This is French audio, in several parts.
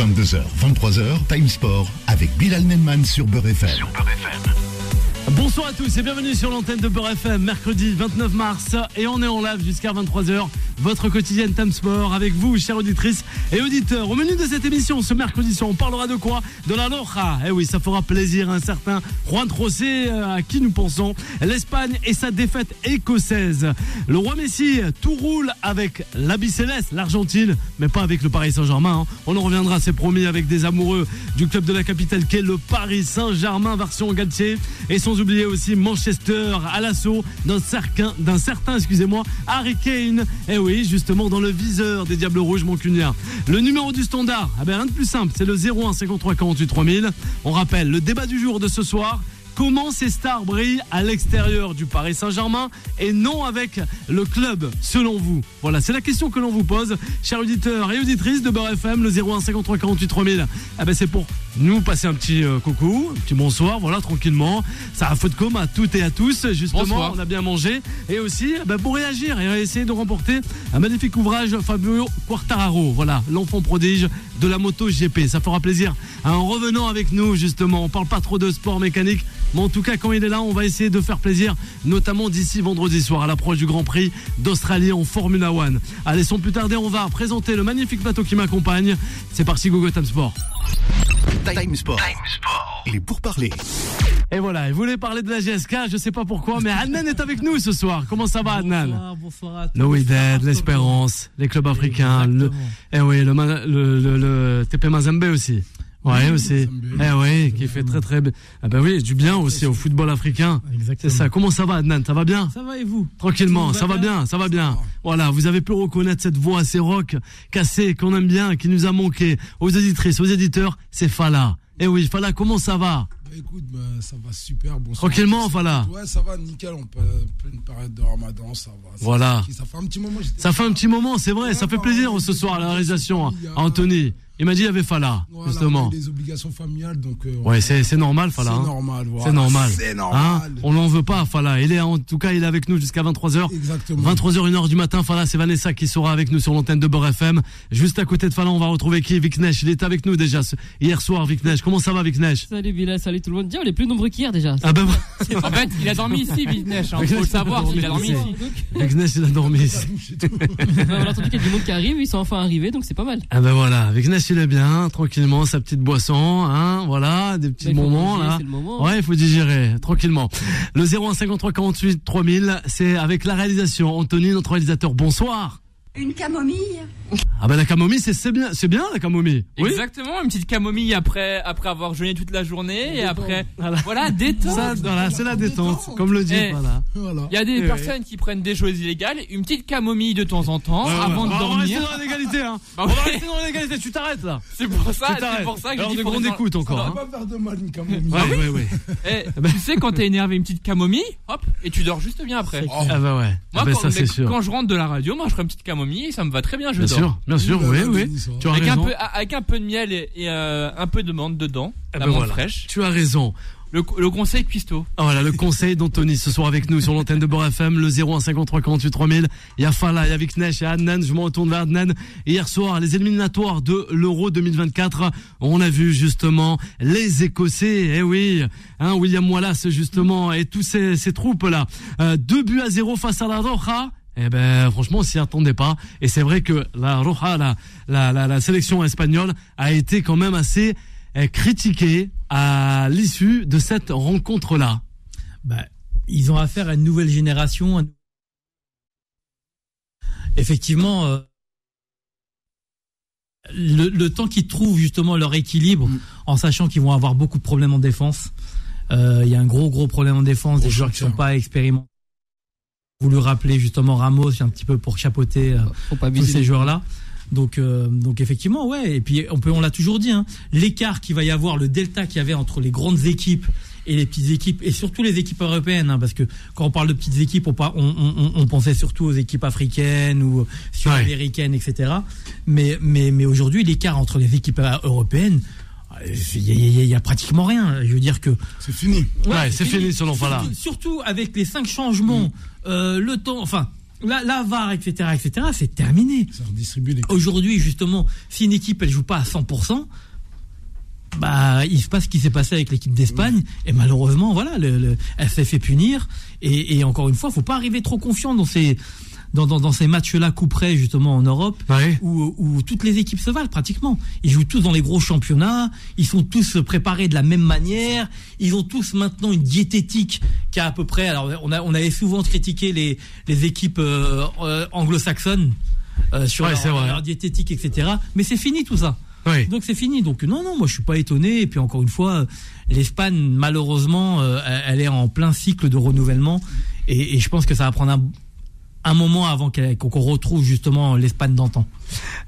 22h, 23h, Time Sport avec Bilal Nenman sur Beurre FM. Bonsoir à tous et bienvenue sur l'antenne de Beurre FM, mercredi 29 mars et on est en live jusqu'à 23h, votre quotidienne Time Sport avec vous, chères auditrices et auditeurs. Au menu de cette émission, ce mercredi on parlera de quoi? De la Loja. Eh oui, ça fera plaisir à un certain Juan Trocé, euh, à qui nous pensons. L'Espagne et sa défaite écossaise. Le roi Messi, tout roule avec l'habit céleste, l'Argentine, mais pas avec le Paris Saint-Germain. hein. On en reviendra, c'est promis, avec des amoureux du club de la capitale qu'est le Paris Saint-Germain version Galtier. Et sans oublier aussi Manchester à l'assaut d'un certain, certain, excusez-moi, Harry Kane. Et oui, justement dans le viseur des Diables Rouges Moncuniens. Le numéro du standard, ah ben rien de plus simple, c'est le 01 53 48 3000. On rappelle le débat du jour de ce soir. Comment ces stars brillent à l'extérieur du Paris Saint-Germain et non avec le club, selon vous Voilà, c'est la question que l'on vous pose, chers auditeurs et auditrices de Beurre FM, le 01 53 48 3000. Ah ben c'est pour nous passer un petit euh, coucou, un petit bonsoir, voilà, tranquillement. Ça a faute com à toutes et à tous, justement, Bonsoir. on a bien mangé. Et aussi, bah, pour réagir et essayer de remporter un magnifique ouvrage Fabio Quartararo, voilà, l'enfant prodige de la moto GP. Ça fera plaisir. Hein, En revenant avec nous, justement, on parle pas trop de sport mécanique, mais en tout cas, quand il est là, on va essayer de faire plaisir, notamment d'ici vendredi soir, à l'approche du Grand Prix d'Australie en Formula One. Allez, sans plus tarder, on va présenter le magnifique plateau qui m'accompagne. C'est parti, Gogo Time Sport. Time Sport. Il est pour parler. Et voilà, il voulait parler de la GSK, je sais pas pourquoi, mais Adnan est avec nous ce soir. Comment ça va, Adnan Bonsoir, bonsoir à tous. Le Wydad, l'Espérance, les clubs africains, le, Exactement. eh oui, le, Ma- le, le, le TP Mazembe aussi. Ouais, aussi. Eh oui, qui fait très très bien. Ah ben oui, du bien aussi au football africain. C'est Exactement. ça. Comment ça va, Adnan? Ça va bien? Ça va et vous? Tranquillement, ça va bien, ça va bien. Voilà, vous avez pu reconnaître cette voix assez rock, cassée, qu'on aime bien, qui nous a manqué. Aux auditrices, aux éditeurs, c'est Fala. Eh oui, Fala, comment ça va? Bah écoute, bah, ça va super. Bonsoir. Tranquillement, voilà. Ouais, ça va, nickel. On peut, une période de ramadan, ça va. C'est Voilà. Ça fait un petit moment. Ça fait un petit moment, c'est vrai, ça fait plaisir ce soir à la réalisation, hein, Anthony. Il m'a dit il y avait Fala, Voilà, justement. on a des obligations familiales, donc. euh, Ouais, c'est c'est normal, Fala. C'est hein. normal, voilà. C'est normal. C'est Hein normal. on l'en veut pas, Fala. Il est en tout cas, il est avec nous jusqu'à 23h. Exactement. 23h, 1h du matin, Fala, c'est Vanessa qui sera avec nous sur l'antenne de Beurre FM. Juste à côté de Fala, on va retrouver qui? Viknesh. Il était avec nous déjà hier soir, Viknesh. Comment ça va, Viknesh Salut Bilal, salut tout le monde. Dis, on est plus nombreux qu'hier déjà. Ah ben, En fait, il a dormi ici, Vitnesh. Hein. Faut le savoir, il a dormi ici. Viknesh, il a dormi ici. on a entendu qu'il y a du monde qui arrive, ils sont enfin arrivés, donc c'est pas mal. Ah ben voilà, Viknesh, il est bien, tranquillement, sa petite boisson, hein, voilà, des petits moments, là. moment. Ouais, il faut digérer, tranquillement. Le 0153 48 3000, c'est avec la réalisation. Anthony, notre réalisateur, bonsoir. Une camomille Ah ben la camomille, c'est c'est bien, c'est bien la camomille. Oui. Exactement, une petite camomille après, après avoir jeûné toute la journée et après, Voilà. voilà, détente. Ça, voilà, c'est la détente, comme le dit, Eh. voilà. Voilà. Il y a des Eh personnes qui prennent des choses illégales, une petite camomille de temps en temps Ouais, ouais. avant de On va rester dormir. dans légalité, hein. Bah On va rester dans légalité, tu t'arrêtes là. C'est pour ça, c'est pour ça que je Alors dis de faut grande écoute encore, Ça hein. va pas faire de mal, une camomille. Ouais, ouais, ouais. Eh, tu sais quand t'es énervé une petite camomille, hop, et tu dors juste bien après. Oh. Ah bah ouais. Moi, Ah ben quand, je rentre de la radio, moi je ferai une petite camomille ça me va très bien, je Bien dors. sûr, bien sûr, oui, oui. Tu as Avec un, raison. peu, avec un peu de miel et, et, euh, un peu de menthe dedans, Ah la ben menthe voilà. fraîche. Tu as raison. Le, le conseil cuistot. Ah, voilà, le conseil d'Anthony ce soir avec nous sur l'antenne de Bord FM, le 0153 48 3000. Il y a Fala, il y a Viknesh, il y a Adnan. Je me retourne vers Adnan. Hier soir, les éliminatoires de l'Euro 2024, on a vu justement les Écossais. Eh oui, hein, William Wallace justement et tous ces, ces troupes là. Euh, deux buts à zéro face à la Roja. Eh ben, franchement, on s'y attendait pas. Et c'est vrai que la Roja, la, la, la, la sélection espagnole, a été quand même assez euh, critiquée à l'issue de cette rencontre-là. Bah, ils ont affaire à une nouvelle génération. Effectivement, euh, le, le temps qu'ils trouvent justement leur équilibre, Mm. en sachant qu'ils vont avoir beaucoup de problèmes en défense. Euh, Il y a un gros gros problème en défense, Gros des joueurs qui sont pas expérimentés. Voulu rappeler justement Ramos un petit peu pour chapeauter euh, Faut pas tous ces joueurs-là. Donc, euh, donc effectivement, ouais. Et puis on peut, on l'a toujours dit, hein, l'écart qu'il va y avoir, le delta qu'il y avait entre les grandes équipes et les petites équipes, et surtout les équipes européennes, hein, parce que quand on parle de petites équipes, on, on, on, on pensait surtout aux équipes africaines ou sud-américaines, etc. Mais, mais, mais aujourd'hui, l'écart entre les équipes euh, européennes, il y, a- y y pratiquement rien. Je veux dire que C'est fini. Ouais, c'est fini selon Fala. Surtout, surtout avec les cinq changements, euh, le temps, enfin, la, la VAR, etc., etc., c'est terminé. Ça redistribue les Aujourd'hui, justement, si une équipe elle joue pas à 100%, bah il se passe ce qui s'est passé avec l'équipe d'Espagne et malheureusement voilà, le, le- elle s'est fait punir et, et encore une fois, faut pas arriver trop confiant dans ces dans, dans, dans ces matchs-là coup près justement en Europe Ouais. où, où toutes les équipes se valent pratiquement. Ils jouent tous dans les gros championnats, ils sont tous préparés de la même manière, ils ont tous maintenant une diététique qui a à peu près. Alors on, a, on avait souvent critiqué les, les équipes euh, euh, anglo-saxonnes euh, sur Ouais, leur, diététique, etc. Mais c'est fini tout ça. Oui. Donc c'est fini. Donc non, non, moi je suis pas étonné. Et puis encore une fois, l'Espagne, malheureusement, euh, elle elle est en plein cycle de renouvellement. Et, et je pense que ça va prendre un, un moment avant qu'on retrouve justement l'Espagne d'antan.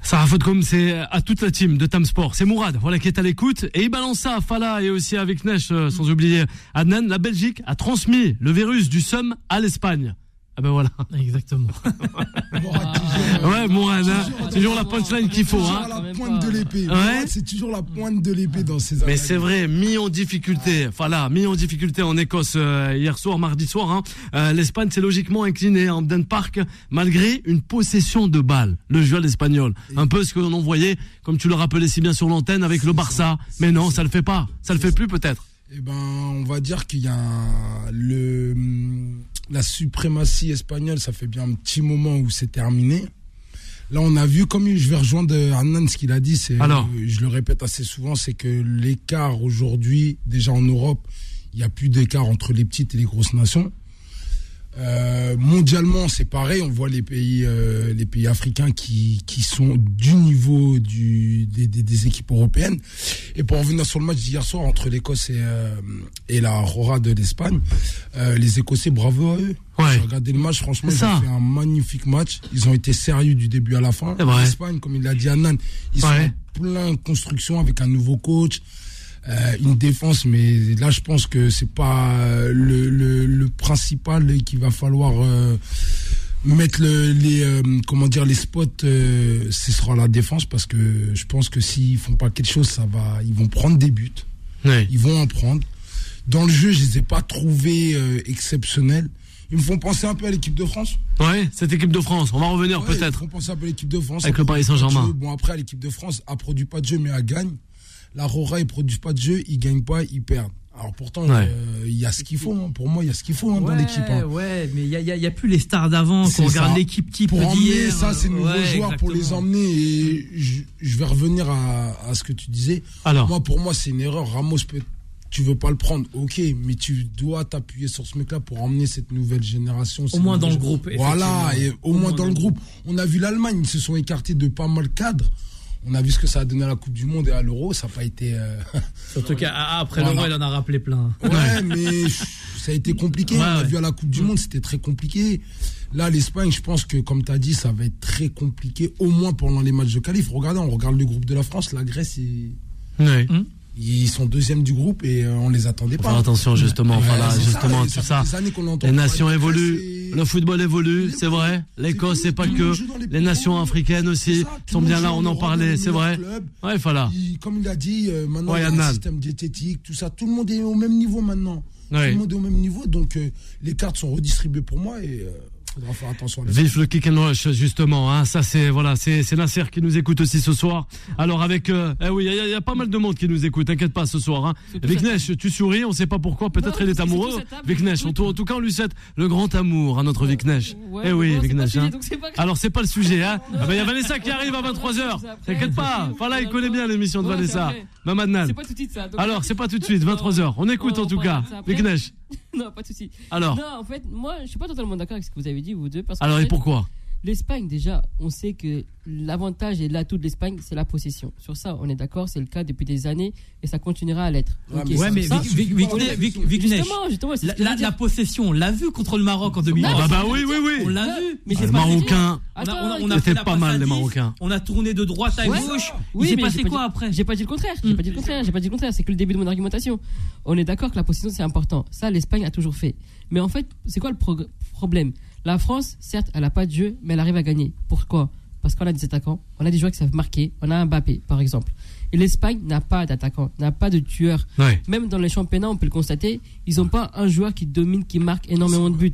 Sarah Fodcom, c'est à toute la team de Tam Sport. C'est Mourad, voilà, qui est à l'écoute. Et il balance ça à Fala et aussi avec Nesh, euh, sans oublier Adnan. La Belgique a transmis le virus du SUM à l'Espagne. Ah ben voilà. Exactement. Mourad, toujours, Ouais, Mourad, hein, toujours, toujours la punchline qu'il faut. toujours Hein. la pointe de l'épée. Ouais. C'est toujours la pointe de l'épée dans ces Mais c'est vrai, mis en difficulté. Voilà, mis en difficulté en Écosse euh, hier soir, mardi soir. Hein. Euh, L'Espagne s'est logiquement inclinée en Eden Park malgré une possession de balle. Le joueur espagnol, un peu ce que l'on voyait, comme tu le rappelais si bien sur l'antenne avec le Barça. Mais non, ça le fait pas. Ça le fait plus peut-être. Eh ben, on va dire qu'il y a un- le, la suprématie espagnole, ça fait bien un petit moment où c'est terminé. Là, on a vu, comme je vais rejoindre Annan, ce qu'il a dit, c'est, Alors euh, je le répète assez souvent, c'est que l'écart aujourd'hui, déjà en Europe, il n'y a plus d'écart entre les petites et les grosses nations. Euh, mondialement, c'est pareil. On voit les pays, euh, les pays africains qui, qui sont du niveau du, des, des, des équipes européennes. Et pour revenir sur le match d'hier soir entre l'Écosse et, euh, et la Rora de l'Espagne, euh, les Écossais, bravo à eux. Ouais. J'ai regardé le match, franchement, C'est ils ont fait un magnifique match. Ils ont été sérieux du début à la fin. L'Espagne, comme il l'a dit Annan, ils Ouais. sont en plein construction avec un nouveau coach. Euh, une défense, mais là je pense que c'est pas euh, le, le, le principal qu'il va falloir euh, mettre le, les euh, comment dire les spots. euh, ce sera la défense parce que je pense que s'ils font pas quelque chose, ça va, ils vont prendre des buts, Oui. ils vont en prendre. Dans le jeu, je les ai pas trouvés euh, exceptionnels. Ils me font penser un peu à l'équipe de France. Ouais, cette équipe de France. On va revenir Ouais, Ils peut-être. font penser un peu à l'équipe de France. Avec le Paris Saint-Germain. Bon, après, l'équipe de France a produit pas de jeu, mais elle gagne. La Rora, ils produisent pas de jeu, ils gagnent pas, ils perdent. Alors pourtant, Ouais. euh, il y a ce qu'il faut. hein. Pour moi, il y a ce qu'il faut hein, dans l'équipe. hein. ouais, mais il y a, y a- y a plus les stars d'avant. C'est Quand on regarde l'équipe type Pour emmener ça, ces nouveaux ouais, joueurs, pour les emmener. Et je, je vais revenir à, à ce que tu disais. Alors, Moi, pour moi, c'est une erreur. Ramos, peut, tu veux pas le prendre, ok, mais tu dois t'appuyer sur ce mec-là pour emmener cette nouvelle génération. ces moins dans le groupe, Voilà, et au, moins dans, le groupe. On a vu l'Allemagne, ils se sont écartés de pas mal de cadres. On a vu ce que ça a donné à la Coupe du Monde et à l'Euro. Ça n'a pas été. euh, Surtout qu'après Voilà. l'Euro, il en a rappelé plein. Ouais, mais ça a été compliqué. Ouais, On a ouais. vu à la Coupe du Monde, c'était très compliqué. Là, l'Espagne, je pense que, comme tu as dit, ça va être très compliqué, au moins pendant les matchs de qualif. Regardez, on regarde le groupe de la France, la Grèce, ils, oui. Ils sont deuxième du groupe et euh, on les attendait pas. faire attention justement, Ouais, voilà, ça, justement, et tout ça. Les nations évoluent, le football évolue, c'est vrai. L'Écosse, c'est pas que les nations africaines aussi ça, sont bien là, on en parlait, c'est vrai. Ouais, voilà. Il- comme il a dit, euh, maintenant il y a un système diététique, tout ça, tout le monde est au même niveau maintenant. Tout le monde est au même niveau, donc euh, les cartes sont redistribuées pour moi et faudra faire attention à les Vive le kick and rush justement, hein. ça c'est voilà, c'est c'est Nasser qui nous écoute aussi ce soir. Alors avec, euh, eh oui, il y, a- il y a pas mal de monde qui nous écoute, t'inquiète pas ce soir. Hein. Viknesh, tu souris, on sait pas pourquoi, peut-être il est amoureux. Viknesh, en tout, en tout cas on lui souhaite le grand amour à notre Viknesh. Ouais, eh oui, bon, Viknesh. Hein. pas. Alors c'est pas le sujet, hein. Ah ben il y a Vanessa qui arrive à 23h. T'inquiète pas, voilà, il connaît bien l'émission de Vanessa. Mamadnan. C'est pas tout de suite ça. Alors c'est pas tout de suite, 23h. On écoute en tout cas. Viknesh. Non, pas de souci. Alors, Non, en fait, moi, je suis pas totalement d'accord avec ce que vous avez dit, vous deux. Parce que alors en et pourquoi? L'Espagne, déjà, on sait que l'avantage et l'atout de l'Espagne, c'est la possession. Sur ça, on est d'accord, c'est le cas depuis des années et ça continuera à l'être. Ouais, Ok, mais Ouais, mais Vic- Vic- Vic- Justement, justement, la, possession, on l'a vu contre le Maroc en Non, 2020. Ah bah c'est oui, oui, oui. On l'a Non, vu. Mais Ah, les. Marocains. On a, Attends, on a- on il a C'était fait pas mal, les 10, Marocains. On a tourné de droite à Ouais. gauche. Oui, il mais passé quoi dit- après J'ai pas dit le contraire. J'ai Mm. pas dit le contraire. J'ai pas dit le contraire. C'est que le début de mon argumentation. On est d'accord que la possession c'est important. Ça, l'Espagne a toujours fait. Mais en fait, c'est quoi le problème? La France, certes, elle a pas de jeu, mais elle arrive à gagner. Pourquoi? Parce qu'on a des attaquants, on a des joueurs qui savent marquer. On a un Mbappé, par exemple. Et l'Espagne n'a pas d'attaquant, n'a pas de tueur. Ouais. Même dans les championnats, on peut le constater, ils n'ont pas un joueur qui domine, qui marque énormément de buts.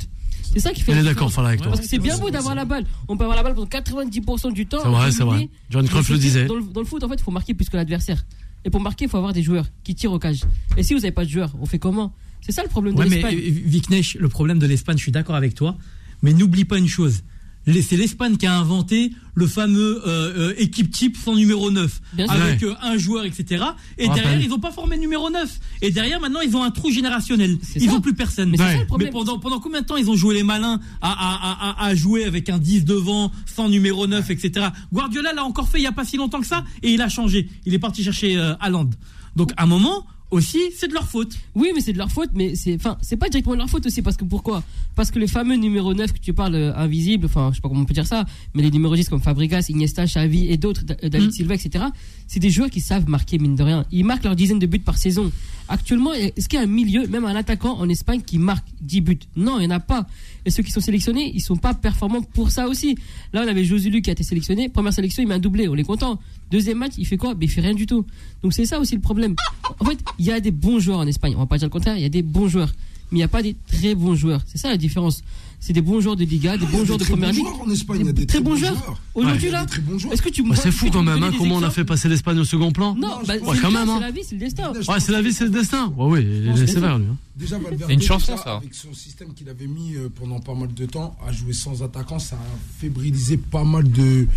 C'est ça qui fait la est d'accord, avec toi. Parce que c'est bien beau d'avoir la balle. On peut avoir la balle pendant 90% du temps. C'est vrai, c'est vrai. John Mais Cruyff le disait. Dans le, dans le foot, en fait, il faut marquer plus que l'adversaire. Et pour marquer, il faut avoir des joueurs qui tirent au cage. Et si vous n'avez pas de joueurs, on fait comment? C'est ça le problème de Ouais, mais l'Espagne. euh, Viknesh, le problème de l'Espagne, je suis d'accord avec toi. Mais n'oublie pas une chose. C'est l'Espagne qui a inventé le fameux euh, euh, équipe type sans numéro 9. Bien sûr. Avec euh, un joueur, etc. Et derrière, ils n'ont pas formé numéro 9. Et derrière, maintenant, ils ont un trou générationnel. Ils n'ont plus personne. Mais Ouais. ça le Mais pendant, pendant combien de temps ils ont joué les malins à, à, à, à- à jouer avec un 10 devant, sans numéro 9, etc. Guardiola l'a encore fait il n'y a pas si longtemps que ça et il a changé. Il est parti chercher euh, Haaland. Donc à un moment aussi, c'est de leur faute. Oui, mais c'est de leur faute, mais c'est, enfin, c'est pas directement de leur faute aussi, parce que pourquoi? Parce que les fameux numéros 9 que tu parles, euh, invisibles, enfin, je sais pas comment on peut dire ça, mais les numéros 10 comme Fabregas, Iniesta, Xavi et d'autres, Da- David Mm. Silva, etc., c'est des joueurs qui savent marquer, mine de rien. Ils marquent leur dizaine de buts par saison. Actuellement, est-ce qu'il y a un milieu, même un attaquant en Espagne qui marque 10 buts? Non, il n'y en a pas. Et ceux qui sont sélectionnés, ils sont pas performants pour ça aussi. Là, on avait Josulu qui a été sélectionné. Première sélection, il met un doublé, on est content. Deuxième match, il fait quoi? Ben, Il fait rien du tout. Donc c'est ça aussi le problème. En fait, il y a des bons joueurs en Espagne. On va pas dire le contraire, il y a des bons joueurs. Mais il n'y a pas des très bons joueurs. C'est ça la différence. C'est des bons joueurs de Liga, des Il y a bons joueurs de première ligue. joueurs en Espagne, il y a des très bons joueurs. Aujourd'hui, là, des très bons joueurs. est-ce que tu me Ouais, c'est fou quand même, hein, comment on a fait passer l'Espagne au second plan. Non, bah, quand même, hein. c'est la vie, c'est le destin. Ouais, c'est la vie, c'est le destin. Ouais, oui, il est sévère, lui. hein. Déjà, Valverde, une chanson, déjà, ça. Avec son système qu'il avait mis euh, pendant pas mal de temps, à jouer sans attaquant, ça a fébrilisé pas mal de,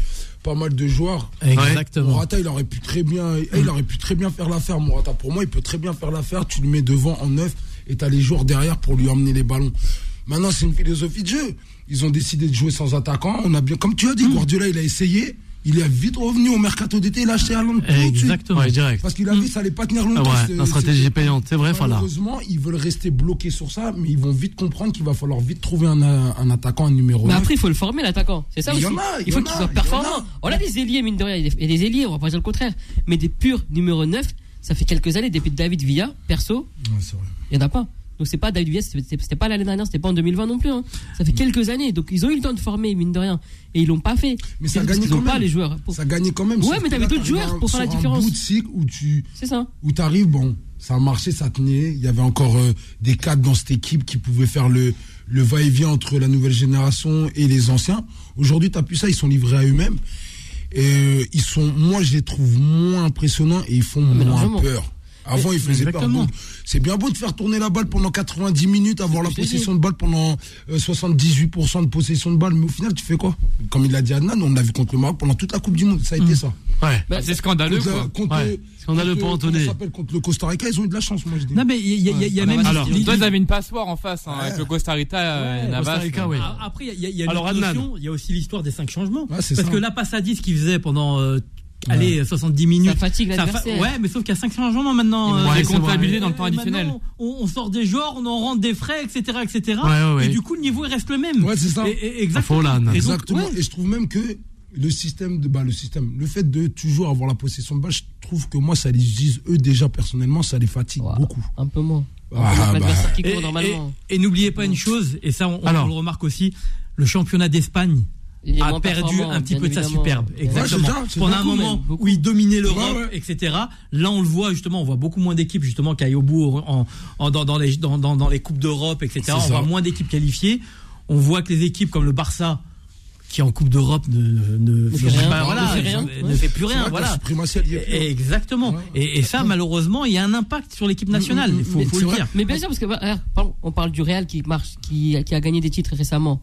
pas mal de joueurs. Exactement. Morata, il aurait pu très bien, il aurait pu très bien faire l'affaire. Morata, pour moi, il peut très bien faire l'affaire. Tu le mets devant en neuf et t'as les joueurs derrière pour lui emmener les ballons. Maintenant, c'est une philosophie de jeu. Ils ont décidé de jouer sans attaquant. On a bien, comme tu as dit, Guardiola, il a essayé. Il est vite revenu au mercato d'été. Il a acheté Haaland tout de suite. Exactement. Ouais, direct. Parce qu'il a vu, ça allait pas tenir Ah longtemps. ouais, c'est- la stratégie payante, c'est vrai, Fala. Malheureusement, ils veulent rester bloqués sur ça, mais ils vont vite comprendre qu'il va falloir vite trouver un, un attaquant, un numéro Mais 9. après, il faut le former, l'attaquant. C'est ça aussi. en a, il faut qu'il soit performant. On a des ailiers, mine de rien. Il y a des ailiers, on va pas dire le contraire. Mais des purs numéro 9, ça fait quelques années, depuis David Villa, perso, Ouais, il n'y en a pas. Donc c'est pas David Villa, c'était pas l'année dernière, c'était pas en 2020 non plus. hein. Ça fait quelques années. Donc ils ont eu le temps de former, mine de rien. Et ils l'ont pas fait. Mais ça gagne quand ont pas même. les joueurs. pour- Ça gagnait quand même. Ouais, mais t'avais d'autres joueurs pour faire la différence. Un bout de cycle où tu C'est ça. où t'arrives, bon, ça a marché, ça tenait. Il y avait encore euh, des cadres dans cette équipe qui pouvaient faire le, le va-et-vient entre la nouvelle génération et les anciens. Aujourd'hui, t'as plus ça, ils sont livrés à eux-mêmes. Et euh, ils sont, moi, je les trouve moins impressionnants et ils font mais moins peur. Avant, ils faisaient peur. Exactement. Donc, C'est bien beau de faire tourner la balle pendant 90 minutes, avoir la possession de balle pendant euh, 78% de possession de balle, mais au final, tu fais quoi? Comme il l'a dit Adnan, on l'a vu contre le Maroc pendant toute la Coupe du Monde, ça a été ça. Ouais. Bah, Ah, c'est scandaleux, Contre, quoi. contre- Ouais. Scandaleux contre- pour Anthony. le Costa Rica, ils ont eu de la chance, moi je dis. Non mais il y a, il y a- il y a Ouais. même Alors, toi, ils avaient une passoire en face, hein, avec le Costa Rica, euh, Ouais, Navas. Costa Rica, oui. Ah, Après, il y a- il y a, il y a Alors, notion, il y a aussi l'histoire des cinq changements. Ouais, c'est Parce ça. que la passe à 10 qu'il faisait pendant euh, allez, 70 minutes. Ça fatigue l'adversaire. Ouais, mais sauf qu'il y a 5 changements maintenant. Ouais, euh, comptabilisé vrai. dans le temps additionnel. On, on sort des joueurs, on en rentre des frais, etc. etc. Ouais, ouais, ouais. Et du coup, le niveau il reste le même. Ouais, c'est ça. Et- et- exactement. faut, là. Et donc, Exactement. ouais. Et je trouve même que le système de bah, le système, le fait de toujours avoir la possession de balle, je trouve que moi ça les utilise eux déjà personnellement, ça les fatigue Wow. beaucoup. Un peu moins. Ah, bah. Et, n'oubliez pas une chose, et ça on, on Alors. le remarque aussi, le championnat d'Espagne Il a perdu un petit peu de sa superbe. Exactement. ça, Pendant un moment même, où il dominait l'Europe, Ouais, ouais. etc. Là, on le voit justement, on voit beaucoup moins d'équipes justement qui aillent au bout en, en- dans, dans les, dans, dans- dans les coupes d'Europe, etc. On ça. voit moins d'équipes qualifiées. On voit que les équipes comme le Barça, qui en Coupe d'Europe ne, ne, fait rien, ne voilà, fait rien, ne ouais. fait plus rien. Voilà. Exactement. Ouais. Et, et ça, malheureusement, il y a un impact sur l'équipe nationale. Il faut, Mais faut c'est le dire. Mais bien sûr, parce que bah, pardon, on parle du Real qui marche, qui, qui a gagné des titres récemment.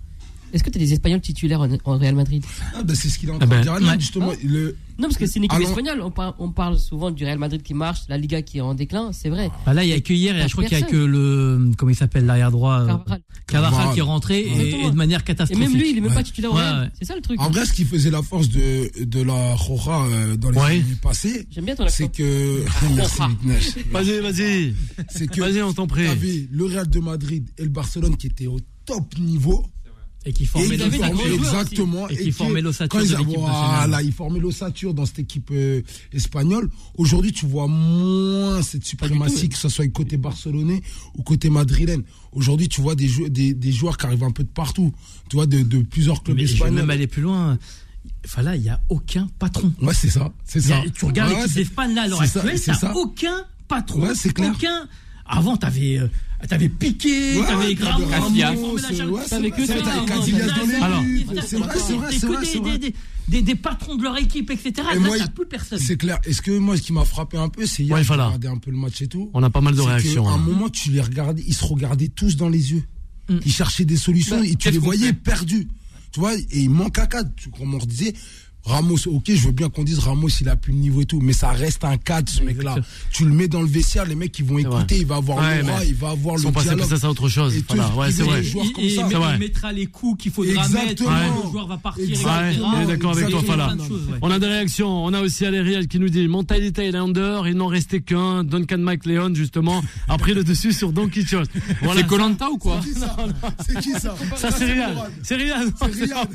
Est-ce que tu as des Espagnols titulaires en, en Real Madrid Ah, bah, c'est ce qu'il est en Ah train ben, de dire. Ouais. justement, le, Non, parce que c'est une équipe espagnole. On, par- on parle souvent du Real Madrid qui marche, la Liga qui est en déclin, c'est vrai. Bah là, il y a que hier, et je crois qu'il y a que le, comment il s'appelle, l'arrière droit, euh, Carvajal. Qui est rentré et, et de manière Et catastrophique. même lui, il est même Ouais. pas titulaire au Real. ouais. C'est ça le truc. en vrai, ce qui faisait la force de, de la Roja euh, dans les Ouais. années passées, J'aime bien ton accent. c'est que. Vas-y, vas-y. C'est que. Vas-y, on t'en prie. T'avais le Real de Madrid et le Barcelone qui étaient au top niveau. Et qui formait l'ossature. exactement. Et qui formaient l'ossature quand ils de a- l'équipe nationale. Voilà, ils formaient l'ossature dans cette équipe euh, espagnole. Aujourd'hui, tu vois moins cette suprématie, que ce soit côté barcelonais ou côté madrilène. Aujourd'hui, tu vois des, jou- des, des joueurs qui arrivent un peu de partout. Tu vois, de, de plusieurs clubs Mais je vais espagnols. même aller plus loin. Enfin là, il n'y a aucun patron. Ouais, c'est ça. C'est Il ça. tu regardes Ouais, l'équipe d'Espagne là à l'heure actuelle, ça. aucun patron. Ouais, c'est clair. Aucun. Avant, t'avais euh, Ah, T'avais Piqué, Ouais, t'avais Grave, t'avais que c'est ça. C'est vrai, c'est vrai, c'est vrai, des- c'est des, vrai. des, patrons de leur équipe, etc. Et Là, plus personne. C'est clair. Est-ce que moi, ce qui m'a frappé un peu, c'est hier, Ouais, voilà. regardé un peu le match et tout. On a pas mal de c'est réactions. qu'à un hein. moment, tu les regardais, ils se regardaient tous dans les yeux. Mm. Ils cherchaient des solutions Bah, et tu les voyais perdus. Tu vois, et il manque un cadre. Comme on disait, Ramos, ok, je veux bien qu'on dise Ramos, il a plus le niveau et tout, mais ça reste un cadre, ce mec-là. Tu le mets dans le vestiaire, les mecs, ils vont C'est écouter, il va avoir Ouais, l'aura, il va avoir Ils le sont passés dialogue. peut-être à autre chose. Et Voilà, ouais, c'est vrai. ça. C'est vrai. il mettra les coups qu'il faudra Exactement. mettre. Ouais. Le joueur va partir, Exactement. etc. Ouais, on est d'accord avec toi, Il de choses. On a des réactions. On a aussi Alérial qui nous dit Mentalité Highlander, il n'en restait qu'un. Duncan McLeon, justement, a pris le dessus sur Don Quichotte. Voilà. C'est Colanta ou quoi C'est qui ça C'est qui ça Ça, c'est Riyad. C'est Riyad. C'est Riyad.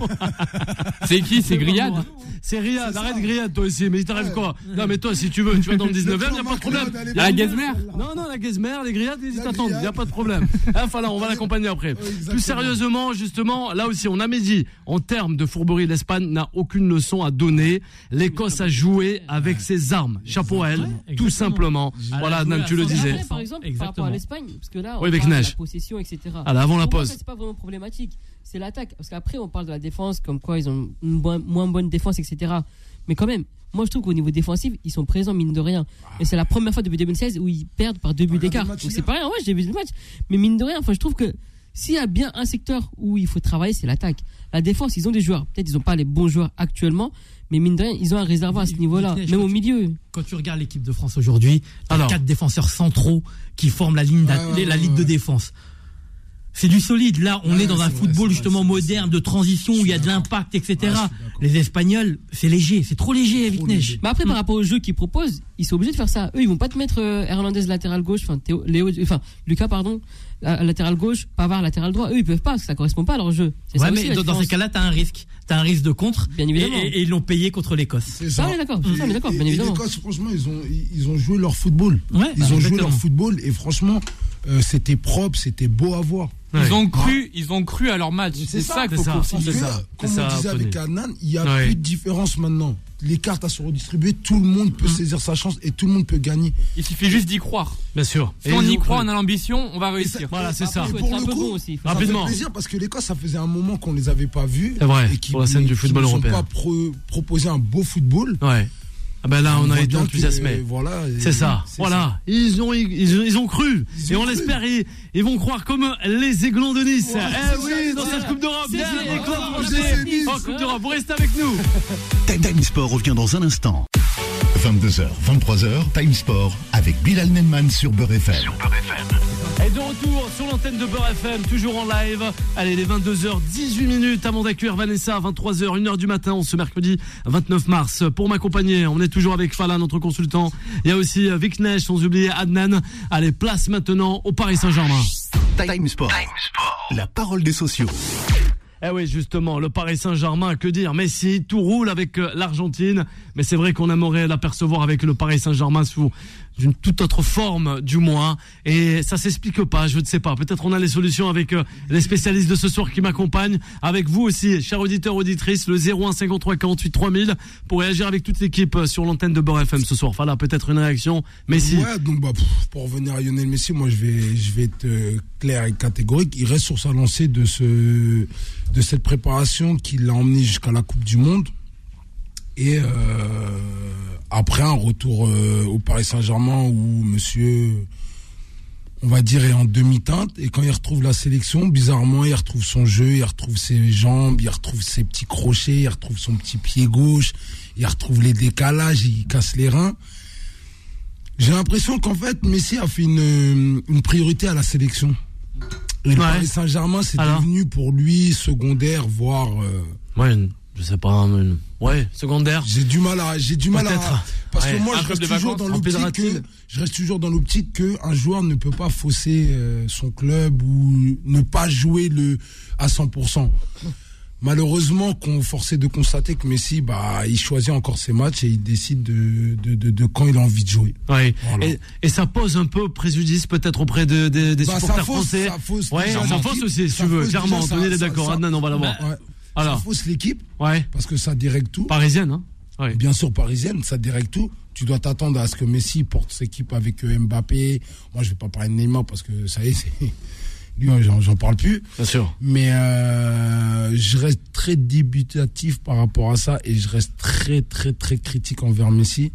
C'est qui? C'est Griad C'est Riyad. Arrête. Grillade, toi aussi. Mais il t'arrive quoi Non, mais toi, si tu veux, tu vas dans le 19 e il n'y a pas de problème. Il y a la Gazmer Non, non, la Gazmer, les grillades, ils t'attendent, il n'y a pas de problème. Hein, voilà, on va l'accompagner après. Plus sérieusement, justement, là aussi, on a dit, en termes de fourberie, l'Espagne n'a aucune leçon à donner. L'Écosse a joué avec ses armes. Chapeau à elle, tout simplement. Voilà, Nan, tu le disais. après, par exemple, par rapport à l'Espagne, parce que là, on Oui, avec la possession, etc. Allez, avant la pause. c'est pas vraiment problématique. C'est l'attaque. Parce qu'après, on parle de la défense, comme quoi ils ont une bo- moins bonne défense, etc. Mais quand même, moi, je trouve qu'au niveau défensif, ils sont présents, mine de rien. Et c'est la première fois depuis 2016 où ils perdent par deux buts d'écart. c'est rien, ouais, j'ai vu le match. Mais mine de rien, enfin, je trouve que s'il y a bien un secteur où il faut travailler, c'est l'attaque. La défense, ils ont des joueurs. Peut-être ils n'ont pas les bons joueurs actuellement, mais mine de rien, ils ont un réservoir à ce niveau-là. Même au tu- milieu. Quand tu regardes l'équipe de France aujourd'hui, t'as Alors. quatre défenseurs centraux qui forment la ligne, d'a- Ouais, ouais, la ouais, ligne de défense. C'est du solide. Là, on Ouais, est dans un football vrai, justement vrai, moderne, de transition, où il y a de l'impact, etc. Ouais. Les Espagnols, c'est léger, c'est trop léger, Trop Vitesse. léger. Mais après, par rapport au jeu qu'ils proposent, ils sont obligés de faire ça. Eux, ils vont pas te mettre euh, Hernandez latéral gauche, enfin, Théo- Léo, enfin, Lucas, pardon, la- latéral gauche, Pavard latéral droit. Eux, ils peuvent pas, parce que ça correspond pas à leur jeu. Ouais, ça mais dans, dans ces cas-là, t'as un risque. T'as un risque de contre. Bien évidemment. et- et ils l'ont payé contre l'Écosse. C'est Ça, on est d'accord, ça, on est d'accord, bien évidemment. l'Écosse, franchement, ils ont, ils- ont joué leur football. Ouais, Ils bah, ont joué leur football et franchement, euh, c'était propre, c'était beau à voir. Ils ont cru, ils ont cru à leur match. C'est ça, ça qu'il c'est faut ça, comme on disait avec Adnan, il n'y a Ouais. plus de différence maintenant. Les cartes à se redistribuer, tout le monde Mm. peut saisir sa chance et tout le monde peut gagner. Il suffit juste d'y croire. Bien sûr. Si Et on ils y croit, cru. on a l'ambition, on va réussir. Voilà, c'est ça. Pour le un peu coup, bon aussi. Ça Rapidement. fait plaisir parce que l'Écosse, ça faisait un moment qu'on les avait pas vus. C'est vrai, Et qui, pour la scène du football nous ont européen. pas pro- proposé un beau football. Ouais. Ah ben là, on, a été bien que, enthousiasmés. Voilà. C'est ça, voilà. Ils ont, ils, ils ont cru. Ils et ont on l'espère, ils, ils vont croire comme les aiglons de Nice. Ouais, eh oui, ça, dans cette. Coupe d'Europe. Ça. club Oh, Coupe d'Europe. Vous restez avec nous. Time Time Sport revient dans un instant. 22h, 23h, Time Sport avec Bilal Nenman sur Beurre FM. Et de retour sur l'antenne de Beurre FM, toujours en live. Allez, les 22h18 minutes avant d'accueillir Vanessa à 23h, 1h du matin, ce mercredi 29 mars. Pour m'accompagner, on est toujours avec Fala, notre consultant. Il y a aussi euh, Vic Neige, sans oublier Adnan. Allez, place maintenant au Paris Saint-Germain. Time Sport. La parole des sociaux. Eh oui, justement, le Paris Saint-Germain, que dire? Messi, tout roule avec euh, l'Argentine, mais c'est vrai qu'on aimerait l'apercevoir avec le Paris Saint-Germain sous d'une toute autre forme, du moins, et ça s'explique pas, je ne sais pas. Peut-être on a les solutions avec euh, les spécialistes de ce soir qui m'accompagnent, avec vous aussi, chers auditeurs, auditrices, le 01 53 48 3000, pour réagir avec toute l'équipe euh, sur l'antenne de Beurre FM ce soir. Voilà, peut-être une réaction, Messi. Ouais, bah, pour revenir à Lionel Messi, moi je vais, je vais être euh, clair et catégorique. Il reste sur sa lancée de, ce, de cette préparation qui l'a emmené jusqu'à la Coupe du Monde. Et euh, après un retour euh, au Paris Saint-Germain où monsieur, on va dire, est en demi-teinte. Et quand il retrouve la sélection, bizarrement, il retrouve son jeu, il retrouve ses jambes, il retrouve ses petits crochets, il retrouve son petit pied gauche, il retrouve les décalages, il casse les reins. J'ai l'impression qu'en fait, Messi a fait une, une priorité à la sélection. Et le. Paris Saint-Germain, c'est devenu pour lui secondaire, voire. euh, Ouais, je sais pas, une- ouais, secondaire. j'ai du mal à, j'ai du mal à, parce Ouais. que moi, je reste toujours dans l'optique que, je reste toujours dans l'optique que un joueur ne peut pas fausser euh, son club ou ne pas jouer le à 100%. Malheureusement, qu'on forçait de constater que Messi, bah, il choisit encore ses matchs et il décide de, de, de, de quand il a envie de jouer. Ouais. Voilà. Et, et ça pose un peu préjudice peut-être auprès de, de- des Bah, supporters ça fausse- français. ça fausse ouais, ça fausse aussi, si tu veux. Clairement, déjà, ça- est d'accord. Adnan, on va l'avoir. Ouais. Alors, Ça fausse l'équipe ouais. parce que ça direct tout. Parisienne, hein. Ouais. Bien sûr, parisienne, ça direct tout. tu dois t'attendre à ce que Messi porte cette équipe avec euh, Mbappé. Moi, je vais pas parler de Neymar parce que ça y est, c'est lui, j'en j'en parle plus. Bien sûr. Mais euh, je reste très débutatif par rapport à ça et je reste très très très critique envers Messi.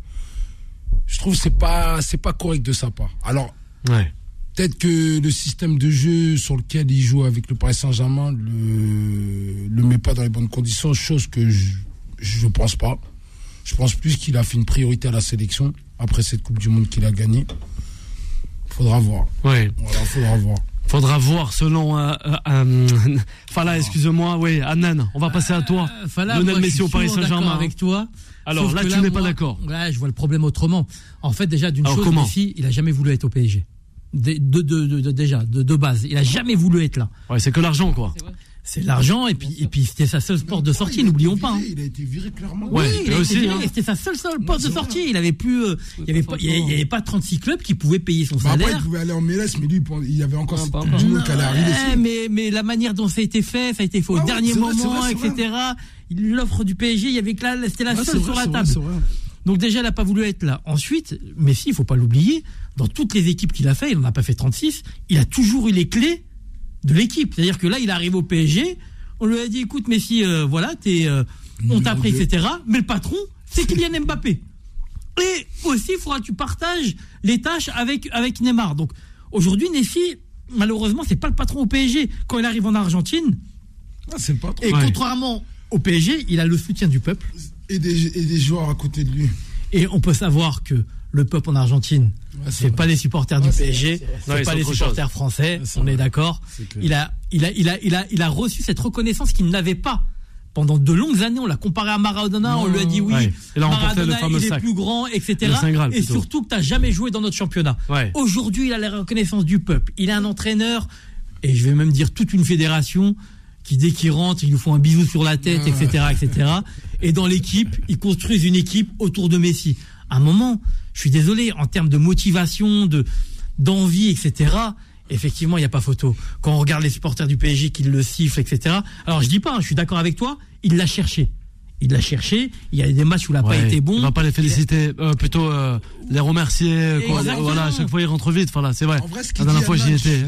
Je trouve que c'est pas c'est pas correct de sa part. Alors Ouais. Peut-être que le système de jeu sur lequel il joue avec le Paris Saint-Germain le le met pas dans les bonnes conditions, chose que je je pense pas. Je pense plus qu'il a fait une priorité à la sélection après cette Coupe du Monde qu'il a gagnée. Faudra voir. Ouais. Voilà, faudra voir. Faudra voir selon. Euh, euh, euh, Fala, excuse-moi. Oui, Anan, on va passer à toi. Euh, Fala, Lionel moi, je Messi suis au Paris Saint-Germain. d'accord avec toi. Alors là, que tu n'es pas d'accord. Là, je vois le problème autrement. En fait, déjà, d'une chose, comment Messi, il a jamais voulu être au PSG. De, de, de- de- de- déjà, de, de base. Il a jamais voulu être là. Ouais, c'est que l'argent, quoi. C'est l'argent, et puis, et puis c'était sa seule porte de sortie, n'oublions pas. hein. Il a été viré clairement. Ouais, oui, il a aussi, hein. C'était sa seule, seule porte de sortie. Il avait plus, euh, il y avait pas, il y avait- pas 36 clubs qui pouvaient payer son Bah, après, il salaire. pouvait aller en MLS, mais lui, il y avait encore cette Coupe du Monde qui allait arriver. Ouais, mais, mais la manière dont ça a été fait, ça a été fait au Ah dernier moment, vrai, etc. L'offre du PSG, il y avait que là, c'était la Ouais, seule vrai, sur la table. Donc déjà, il n'a pas voulu être là. Ensuite, Messi, il faut pas l'oublier, dans toutes les équipes qu'il a fait, il n'en a pas fait 36, il a toujours eu les clés de l'équipe. C'est-à-dire que là, il arrive au PSG, on lui a dit, écoute Messi, euh, voilà, t'es, euh, on t'a pris, etc. Mais le patron, c'est Kylian Mbappé. Et aussi, il faudra que tu partages les tâches avec, avec Neymar. Donc aujourd'hui, Messi, malheureusement, c'est pas le patron au PSG. Quand il arrive en Argentine, Ah, c'est le patron. et Ouais. contrairement au PSG, il a le soutien du peuple. Et des, et des joueurs à côté de lui. Et on peut savoir que le peuple en Argentine, Ouais, c'est pas les supporters Ouais, du PSG, c'est pas les supporters français, Ouais, on vrai. est d'accord. Il a, il, a, il, a, il, a, il a reçu cette reconnaissance qu'il n'avait pas. Pendant de longues années, on l'a comparé à Maradona, on lui a dit oui, Ouais. Il a remporté le Maradona fameux il est sac. plus grand, etc. Le Graal, Et surtout que tu n'as jamais joué dans notre championnat. Ouais. Aujourd'hui, il a la reconnaissance du peuple. Il a un entraîneur, et je vais même dire toute une fédération, qui dès qu'il rentre, ils lui font un bisou sur la tête, Ah. etc., etc. Et dans l'équipe, ils construisent une équipe autour de Messi. À un moment, je suis désolé, en termes de motivation, de d'envie, etc. Effectivement, il n'y a pas photo. Quand on regarde les supporters du PSG qui le sifflent, etc. Alors, je dis pas, hein, je suis d'accord avec toi, il l'a cherché. Il l'a cherché. Il y a des matchs où il n'a pas été bon. On va pas les féliciter, euh, plutôt euh, les remercier. quoi. Voilà, à chaque fois, ils rentrent vite. Voilà, c'est vrai. En vrai, ce La dernière fois, j'y étais.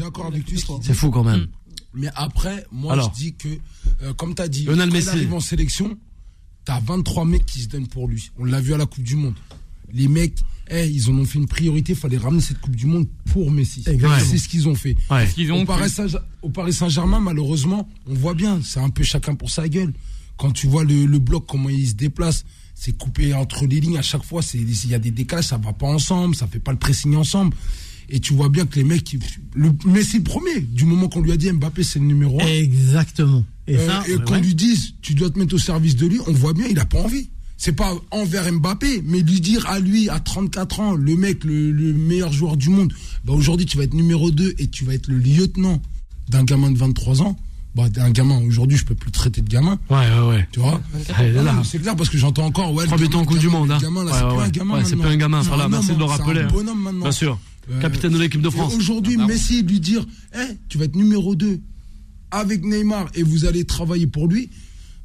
C'est fou quand même. Mais après, moi, Alors. je dis que, euh, comme tu as dit, Lionel quand Messi. il arrive en sélection, tu as 23 mecs qui se donnent pour lui. On l'a vu à la Coupe du Monde. Les mecs, eh, ils en ont fait une priorité, il fallait ramener cette Coupe du Monde pour Messi. Exactement. C'est ce qu'ils ont fait. Ouais. Qu'ils ont Au Paris que- Saint- au Paris Saint-Germain, malheureusement, on voit bien, c'est un peu chacun pour sa gueule. Quand tu vois le, le bloc, comment il se déplace, c'est coupé entre les lignes à chaque fois, c'est- il y a des décalages, ça va pas ensemble, ça fait pas le pressing ensemble. Et tu vois bien que les mecs, le, Messi le premier, du moment qu'on lui a dit Mbappé c'est le numéro 1. Exactement. Et Euh, ça, et ouais, qu'on ouais. lui dise, tu dois te mettre au service de lui, on voit bien, il a pas envie. C'est pas envers Mbappé, mais lui dire à lui, à 34 ans, le mec, le, le meilleur joueur du monde, bah aujourd'hui tu vas être numéro 2 et tu vas être le lieutenant d'un gamin de 23 ans. Bah, un gamin, aujourd'hui je peux plus le traiter de gamin, Ouais, ouais, ouais. tu vois. Ah, C'est clair parce que j'entends encore, ouais, Trois en Coupe du Monde. hein. gamin, là, Ouais, c'est ouais, plus un gamin Ouais, c'est plus un gamin. Voilà, merci de le rappeler. C'est un hein. bonhomme maintenant. Bien sûr. Euh, Capitaine de l'équipe de France. Aujourd'hui, Ah, Messi lui dire, Eh, tu vas être numéro 2 avec Neymar et vous allez travailler pour lui.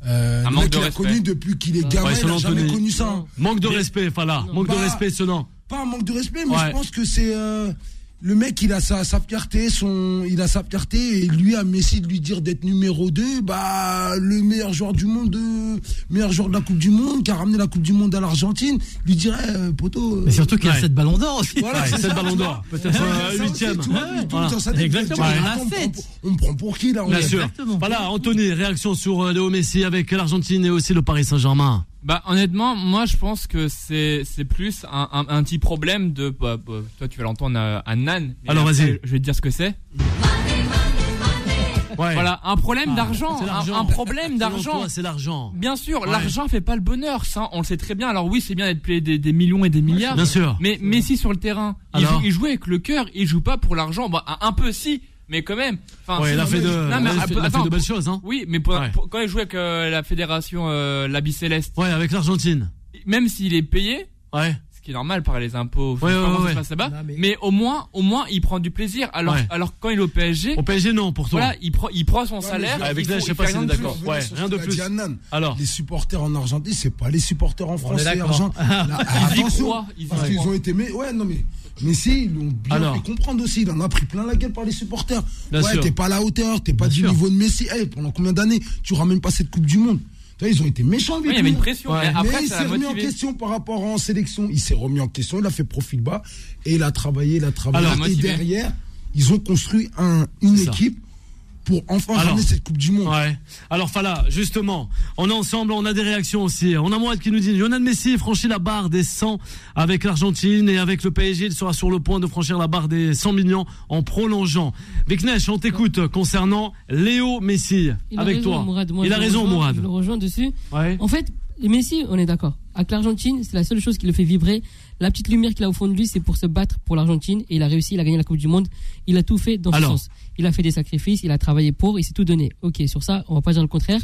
Euh, Un manque de respect. connu depuis qu'il est gamin, Ouais, il jamais Anthony. connu ça. Manque de respect, Fala. Manque de respect, ce nom. Pas un manque de respect, mais Ouais. je pense que c'est euh, le mec, il a sa, sa fierté, son, il a sa fierté, et lui, à Messi de lui dire d'être numéro 2, bah, le meilleur joueur du monde, euh, meilleur joueur de la Coupe du Monde, qui a ramené la Coupe du Monde à l'Argentine, lui dirait, euh, poteau. euh, Mais surtout qu'il y a Ouais. cette ballon d'or aussi. Voilà, Ouais, c'est c'est le ça, ballon tu d'or. Peut-être Ouais, euh, ça aussi, huitième. tu vois, lui, tout Voilà. dans sa tête, Exactement, on prend pour- On me prend pour qui, là on Bien sûr. Exactement. Voilà, Anthony, réaction sur euh, Léo Messi avec l'Argentine et aussi le Paris Saint-Germain. Bah honnêtement, moi je pense que c'est c'est plus un, un, un petit problème de bah, bah, toi tu vas l'entendre à, à Nan. Alors, vas-y. Je vais te dire ce que c'est. Ouais. Voilà, un problème Ah, d'argent, un, un problème d'argent. C'est l'argent. Bien sûr, Ouais. l'argent fait pas le bonheur, ça on le sait très bien. Alors oui, c'est bien d'être payé des, des millions et des milliards. Bien sûr. Mais Messi sur le terrain, il Alors joue, il joue avec le cœur, il joue pas pour l'argent. Bah, un peu si, mais quand même. Ouais, elle a fait de, belles choses, hein. Oui, mais quand il jouait avec euh, la fédération euh, la. Ouais, avec l'Argentine. Même s'il est payé. Ouais. Ce qui est normal par les impôts. Ouais, ouais, ouais. Mais... au moins, au moins, il prend du plaisir. Alors, alors quand il est au PSG. Au PSG, non, pour toi. Voilà, il prend, il prend son salaire. Avec ça, je sais pas si t'es d'accord. Ouais, rien de plus. Alors. Les supporters en Argentine, c'est pas les supporters en France et Argentine. Ils y croient. Ils ont été, mais ouais, non, mais. Mais si, ils l'ont bien fait comprendre aussi. Il en a pris plein la gueule par les supporters. Ouais, t'es pas à la hauteur, t'es pas du niveau de Messi. Hey, pendant combien d'années tu ramènes pas cette Coupe du Monde? Ils ont été méchants avec lui. Il y avait une pression. Mais, il s'est remis en question par rapport en sélection. Il s'est remis en question, il a fait profil bas et il a travaillé, il a travaillé. Et derrière, ils ont construit une équipe pour enfin Alors, cette Coupe du Monde. Alors Fala, justement, on est ensemble, on a des réactions aussi. On a Mohamed qui nous dit Lionel Messi franchit la barre des 100 avec l'Argentine et avec le PSG, il sera sur le point de franchir la barre des 100 millions en prolongeant. Beknesh, on t'écoute concernant Léo Messi avec raison, toi. Mourad. Il a raison, Mourad. Je le rejoins dessus. En fait, Messi, on est d'accord. Avec l'Argentine, c'est la seule chose qui le fait vibrer la petite lumière qu'il a au fond de lui, c'est pour se battre pour l'Argentine. Et il a réussi, il a gagné la Coupe du Monde. Il a tout fait dans Alors. ce sens. Il a fait des sacrifices, il a travaillé pour, il s'est tout donné. Ok, sur ça, on va pas dire le contraire.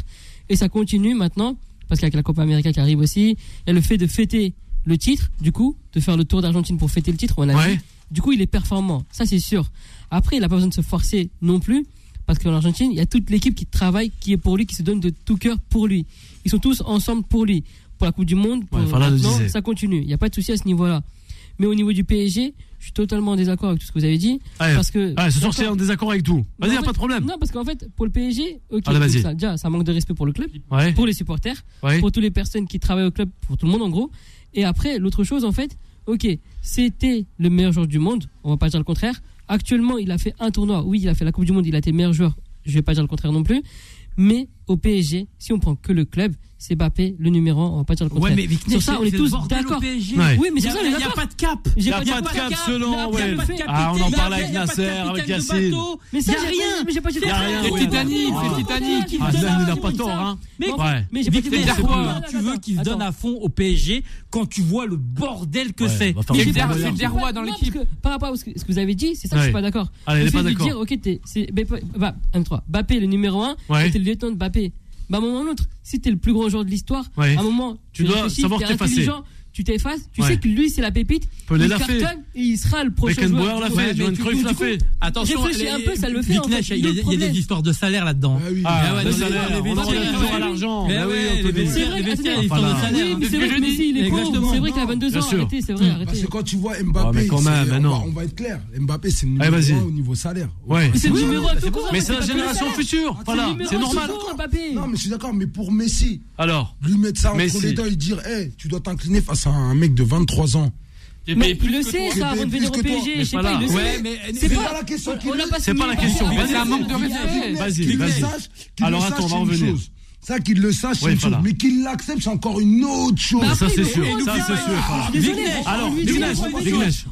Et ça continue maintenant, parce qu'il y a la Copa América qui arrive aussi, il y a le fait de fêter le titre, du coup, de faire le tour d'Argentine pour fêter le titre, on a ouais. Du coup, il est performant, ça c'est sûr. Après, il n'a pas besoin de se forcer non plus, parce qu'en Argentine, il y a toute l'équipe qui travaille, qui est pour lui, qui se donne de tout cœur pour lui. Ils sont tous ensemble pour lui pour la Coupe du Monde. Pour ouais, maintenant, ça continue. Il n'y a pas de souci à ce niveau-là. Mais au niveau du PSG, je suis totalement en désaccord avec tout ce que vous avez dit. Ah, parce que, ah, ce soir, c'est en désaccord avec tout. Vas-y, il a pas de problème. Non, parce qu'en fait, pour le PSG, ok, ah, allez, ça, déjà, ça manque de respect pour le club, pour les supporters, pour toutes les personnes qui travaillent au club, pour tout le monde en gros. Et après, l'autre chose, en fait, ok, c'était le meilleur joueur du monde, on va pas dire le contraire. Actuellement, il a fait un tournoi. Oui, il a fait la Coupe du Monde, il a été meilleur joueur, je vais pas dire le contraire non plus. Mais au PSG, si on prend que le club, c'est Bappé, le numéro 1, on va pas dire le contraire. Ouais, mais sur ça, on est, tous d'accord. Ouais. Oui, mais. Il n'y a pas de cap. Il n'y a, pas de cap, selon. Ah, on en parle avec Nasser, avec Yassine. Mais ça, j'ai rien. Mais j'ai pas dit le. Ah, c'est Titanic, c'est Titanic. Il n'a ah, pas tort, hein. Mais j'ai pas Tu veux qu'il se donne à fond au PSG quand tu vois le bordel que bah, c'est. C'est Derwa dans l'équipe. Par rapport à ce que vous avez dit, c'est ça que je suis pas d'accord. Allez, pas d'accord. dire, ok, c'est Bappé, bah, le numéro 1, c'était le lieutenant de Bappé bah, à un moment ou l'autre, si t'es le plus gros joueur de l'histoire, à un moment, tu, tu dois savoir t'effacer tu t'effaces, tu sais que lui c'est la pépite, il l'a et il sera le prochain joueur. l'a fait, l'a fait. Attention, réfléchis un peu, ça le fait. il y a des histoires de salaire là-dedans. Ah, ah ouais, le salaire. C'est vrai, il qu'à 22 ans, arrêtez, c'est vrai, arrêtez. C'est quand tu vois Mbappé, on va être clair, Mbappé c'est numéro au niveau salaire. C'est Mais c'est la génération future, ah, voilà, c'est normal. Non mais je suis d'accord, mais pour Messi, alors lui mettre ça entre les dents et dire, tu dois t'incliner face ça à un mec de 23 ans il le sait, ça, avant de venir au PSG. Je sais pas, il le sait. C'est pas la question. C'est pas la question. Un manque de respect. Vas-y. Alors attends, on va revenir. Ça, qu'il le sache, c'est une chose. Mais qu'il l'accepte, c'est encore une autre chose. Bah ça, c'est sûr. Ça, c'est sûr. Alors,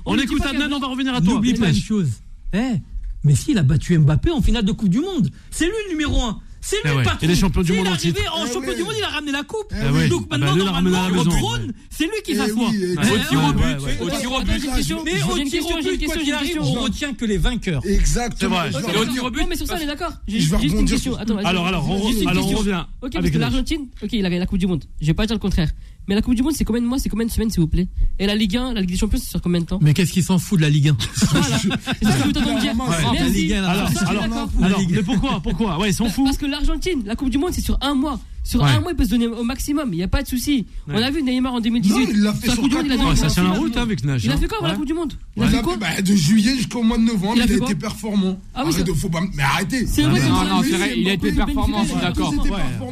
on, écoute Adnan, on va revenir à toi. N'oublie pas une chose. Eh, mais s'il a battu Mbappé en finale de Coupe du Monde, c'est lui le numéro 1. C'est lui le patron. Il est champion du monde Il en titre. en champion du monde, il a ramené la coupe. Donc ah bah, maintenant, normalement, au trône, c'est lui qui s'assoit. Au tir au but. Au tir au but. Mais au tir au but, arrive, on retient que les vainqueurs. Exactement. Et au tir au but. mais sur ça, on est d'accord. Juste une question. Alors, alors, on revient. Ok, parce que l'Argentine, ok, il a gagné la Coupe du Monde. Je vais pas dire le contraire. Mais la Coupe du Monde, c'est combien de mois C'est combien de semaines, s'il vous plaît? Et la Ligue 1, la Ligue des Champions, c'est sur combien de temps? Mais qu'est-ce qu'ils s'en foutent de la Ligue 1. C'est ce que je t'entends dire. Ouais. La Ligue 1, alors, alors, alors, mais pourquoi Pourquoi? Ouais, ils s'en foutent. Parce que l'Argentine, la Coupe du Monde, c'est sur un mois. Sur ouais. un mois, il peut se donner au maximum. Il n'y a pas de souci. Ouais. On a vu Neymar en 2018. Non, il l'a fait sur la route avec Nash. Il a hein, hein. fait quoi avant la Coupe du Monde Il a fait quoi bah, De juillet jusqu'au mois de novembre, il a été performant. Ah oui, faut pas. Mais arrêtez ah, C'est vrai il a été performant, d'accord.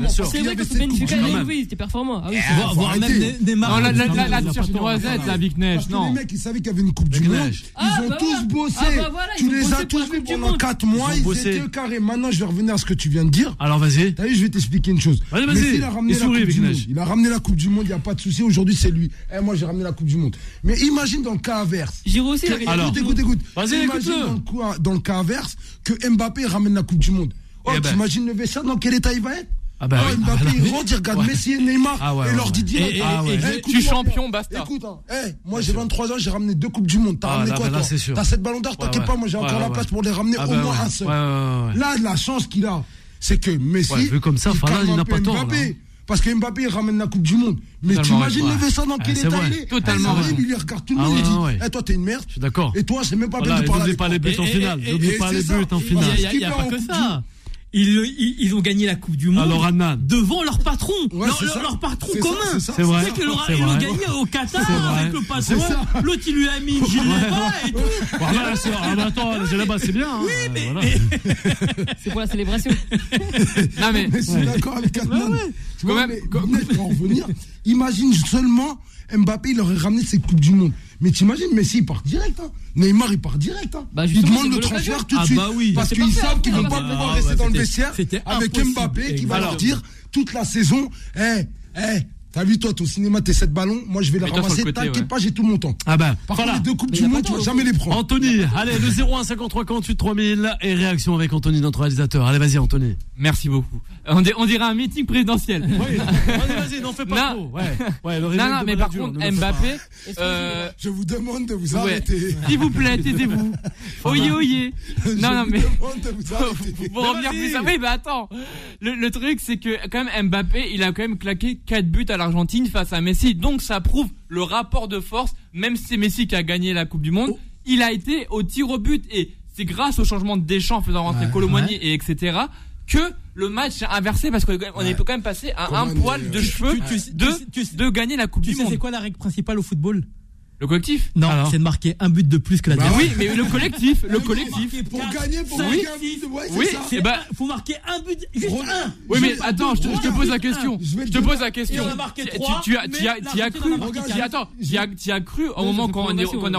C'est vrai que Benfica, ah il était performant. Ah eh, Voire même Neymar. La tierce croisette, la Big Nash. Non. Les mecs, ils savaient qu'il y avait une Coupe du Monde. Ils ont bah tous bossé. Bah tu les as tous vus pendant 4 mois. Ils étaient carrés. Maintenant, je vais revenir à ce que tu viens de dire. Alors, vas-y. T'as vu, je vais t'expliquer une chose. Il a ramené, la coupe, du monde. il a n'y a pas de souci. Aujourd'hui, c'est lui. Eh, moi, j'ai ramené la Coupe du Monde. Mais imagine dans le cas inverse. J'ai aussi que, Alors, écoute. Vas-y, écoute. Dans le, dans le cas inverse, que Mbappé ramène la Coupe du Monde. Oh, le Vessat dans quel état il va être oh, Mbappé, bah, il rentre, il regarde. Messi et Neymar et leur dit direct. Ah eh, tu es champion, basta. Écoute, hein. eh, moi j'ai 23 ans, j'ai ramené deux Coupes du Monde. T'as ramené quoi, toi T'as 7 ballons d'or, t'inquiète ouais, pas, moi j'ai encore la place pour les ramener au moins un seul. Là, la chance qu'il a c'est que Messi. Ouais, vu comme ça, il il n'a pas tort, là. parce que Mbappé il ramène la Coupe du Monde. Mais t'imagines vrai. le vaisseau dans Ah, quel état il est Totalement Il vrai. il regarde tout le Ah monde, il ouais, dit ouais. Eh, toi t'es une merde. Je suis d'accord. Et toi, c'est même pas Voilà, bien de parler n'oublie pas les buts en finale. N'oublie pas les ça. buts en Et- Il finale. n'y a, Finale. il pas que ça. Ils, ils, ils ont gagné la Coupe du Monde Alors, devant leur patron. Ouais, leur, patron commun. c'est ça. C'est vrai. C'est qu'ils l'ont- gagné au Qatar avec le patron. C'est ça. L'autre, il lui a mis une gilet là-bas et tout. Voilà, c'est- ah, bah, attends, la là-bas, c'est bien. hein. Voilà. C'est pour la célébration. Non mais Mais je suis d'accord avec Adnan. Tu vois, Quand même, mais pour en revenir, imagine seulement Mbappé, il aurait ramené cette Coupe du Monde. Mais t'imagines, Messi, il part direct. Hein. Neymar, il part direct. Hein. Bah, il demande le transfert tout de Ah suite. bah oui. Parce qu'ils savent qu'ils hein. vont Ah pas bah, pouvoir ah rester bah, dans le vestiaire avec. Mbappé qui va leur dire toute la saison Eh, eh, t'as vu, toi, ton cinéma, tes 7 ballons, moi je vais les ramasser. T'inquiète ouais. pas, j'ai tout mon temps. Ah ben, Par voilà. contre, les deux Coupes Mais du Monde, tu vas jamais les prendre. Anthony, allez, le 01 53 48 3000 et réaction avec Anthony, notre réalisateur. Allez, vas-y, Anthony. merci beaucoup. On, on dirait un meeting présidentiel. Oui, vas-y, vas-y, n'en fais pas Non. trop. Ouais, ouais, le Non non mais par contre. Mbappé, euh, Je vous demande de vous ouais. arrêter. s'il vous plaît taisez-vous. Oyez oyez. Je Non non vous mais. demande de vous arrêter. Pour revenir plus à... Oui, mais attends. Le, le truc, c'est que quand même Mbappé, il a quand même claqué 4 buts à l'Argentine face à Messi. Donc ça prouve le rapport de force. Même si c'est Messi qui a gagné la Coupe du Monde, il a été au tir au but. Et c'est grâce au changement de Deschamps en faisant rentrer Ouais. Colomani et etc. que le match s'est inversé parce qu'on est quand même passé à un poil euh, de tu- cheveux tu- tu- de, tu- tu- de gagner la Coupe Tu du sais, c'est Monde. quoi la règle principale au football? Le collectif Non, Alors c'est de marquer un but de plus que la Bah dernière. Oui, mais le collectif, le collectif. Pour gagner, pour gagner c'est Oui, ça. Eh ben, faut marquer un but, juste Ron- un. Oui, mais attends, je te, je te pose la question. Je te pose la question. Tu- as, tu as, tu as cru, attends, tu as, tu as cru au moment est, qu'on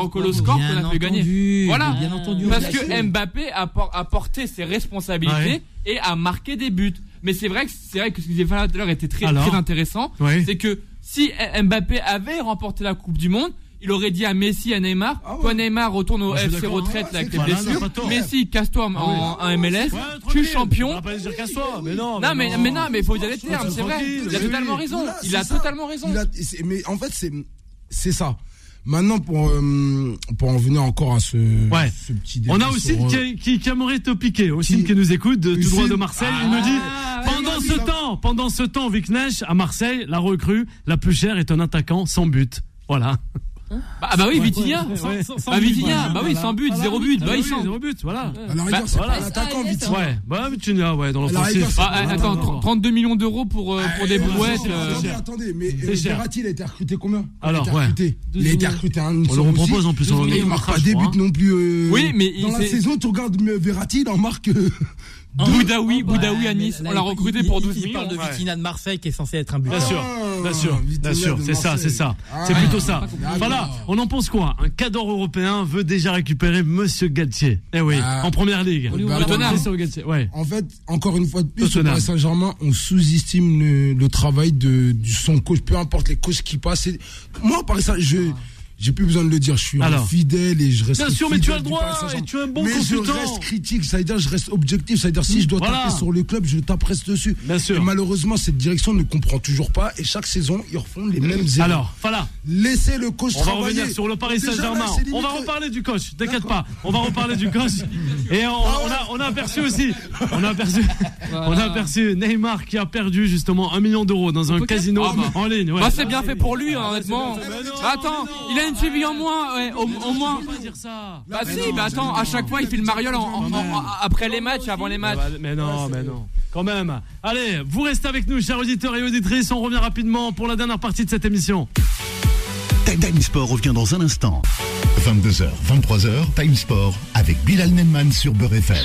recollé au score qu'on a fait gagner. Voilà. Bien entendu. Parce que Mbappé a, por- a porté ses responsabilités et a marqué des buts. Mais c'est vrai que c'est vrai que ce que j'ai fait tout à l'heure était très, très intéressant. Oui. C'est que si Mbappé avait remporté la Coupe du Monde, il aurait dit à Messi, à Neymar, Ah ouais. toi Neymar retourne au Ah, FC retraite hein. là, avec Ouais, voilà, blessures. non. Messi, casse-toi en, en MLS, tu es champion. On va pas dire casse-toi, mais non. Non mais, mais non mais il faut dire les termes, c'est vrai. Il a totalement raison. Il a ça. totalement raison. Il a- c'est- mais en fait, c'est c'est ça. Maintenant, pour, euh, pour en venir encore à ce, Ouais. ce petit débat. On a aussi sur, euh, qui, qui, qui aimerait te piquer, aussi Qui qui nous écoute de tout droit de. Marseille. Il nous dit Ah, pendant ce ça- temps, pendant ce temps, Viknesh à Marseille, la recrue la plus chère est un attaquant sans but. Voilà. Bah, ah bah oui, Vitinha. ouais. Sans Bah Vitinha, bah oui, sans but, zéro but, Ah bah oui, il sent. zéro but, voilà. Bah, c'est voilà. pas l'attaquant, Ah, Vitinha. Ouais, bah Vitinha, ouais, dans c'est Ah, ah, attends, 30 millions d'euros pour, euh, pour des Eh, brouettes. attendez, euh, Attendez, mais euh. Verratti, il a été recruté combien Alors, il a été ouais. recruté. Il a été recruté un On le repropose en plus. on Il marque pas des buts non plus. euh, Oui, mais il dans la saison, tu regardes euh, Verratti, il en marque. Euh, Boudaoui, Boudaoui à Nice, on l'a il- recruté il- pour il- 12 Il millions. parle de Ouais. Vitinha de Marseille qui est censé être un but. Bien sûr, bien sûr, Vitinha bien sûr, c'est ça, c'est ça. Ah, C'est plutôt ça. Voilà, on en pense quoi? Un cadre européen veut déjà récupérer Monsieur Galtier. Eh oui, Ah. en première ligue. En fait, encore une fois de plus, au Saint-Germain, on sous-estime le, travail de son coach, peu importe les coachs qui passent. Moi, Paris Saint je j'ai plus besoin de le dire, je suis Alors. fidèle et je reste Bien sûr, mais tu as le droit, et tu es un bon mais je consultant. reste critique, ça veut dire je reste objectif, ça veut dire si je dois Voilà. taper sur le club, je tape reste dessus. Bien sûr. Et malheureusement, cette direction ne comprend toujours pas et chaque saison, ils refont les mêmes erreurs. Alors, voilà. laissez le coach On va travailler. revenir sur le Paris Saint-Germain. On va le- reparler du coach. T'inquiète pas. On va reparler du coach. Et on, on a, on a aperçu aussi. On a aperçu. Voilà. On a aperçu Neymar qui a perdu justement un million d'euros dans un casino Ah en ligne. Ouais. Bah c'est bien fait pour lui, hein, honnêtement. Bah, attends, il a une cheville en moins, ouais, au, au moins. Pas dire ça. Bah si, bah attends, à chaque fois il fait le mariole en- en- en- après les matchs, avant les matchs. Bah, Mais non, mais non. Quand même. Allez, vous restez avec nous, chers auditeurs et auditrices. On revient rapidement pour la dernière partie de cette émission. Time Sport revient dans un instant. 22h, 23h, Time Sport avec Bilal Nenman sur Beurre FM.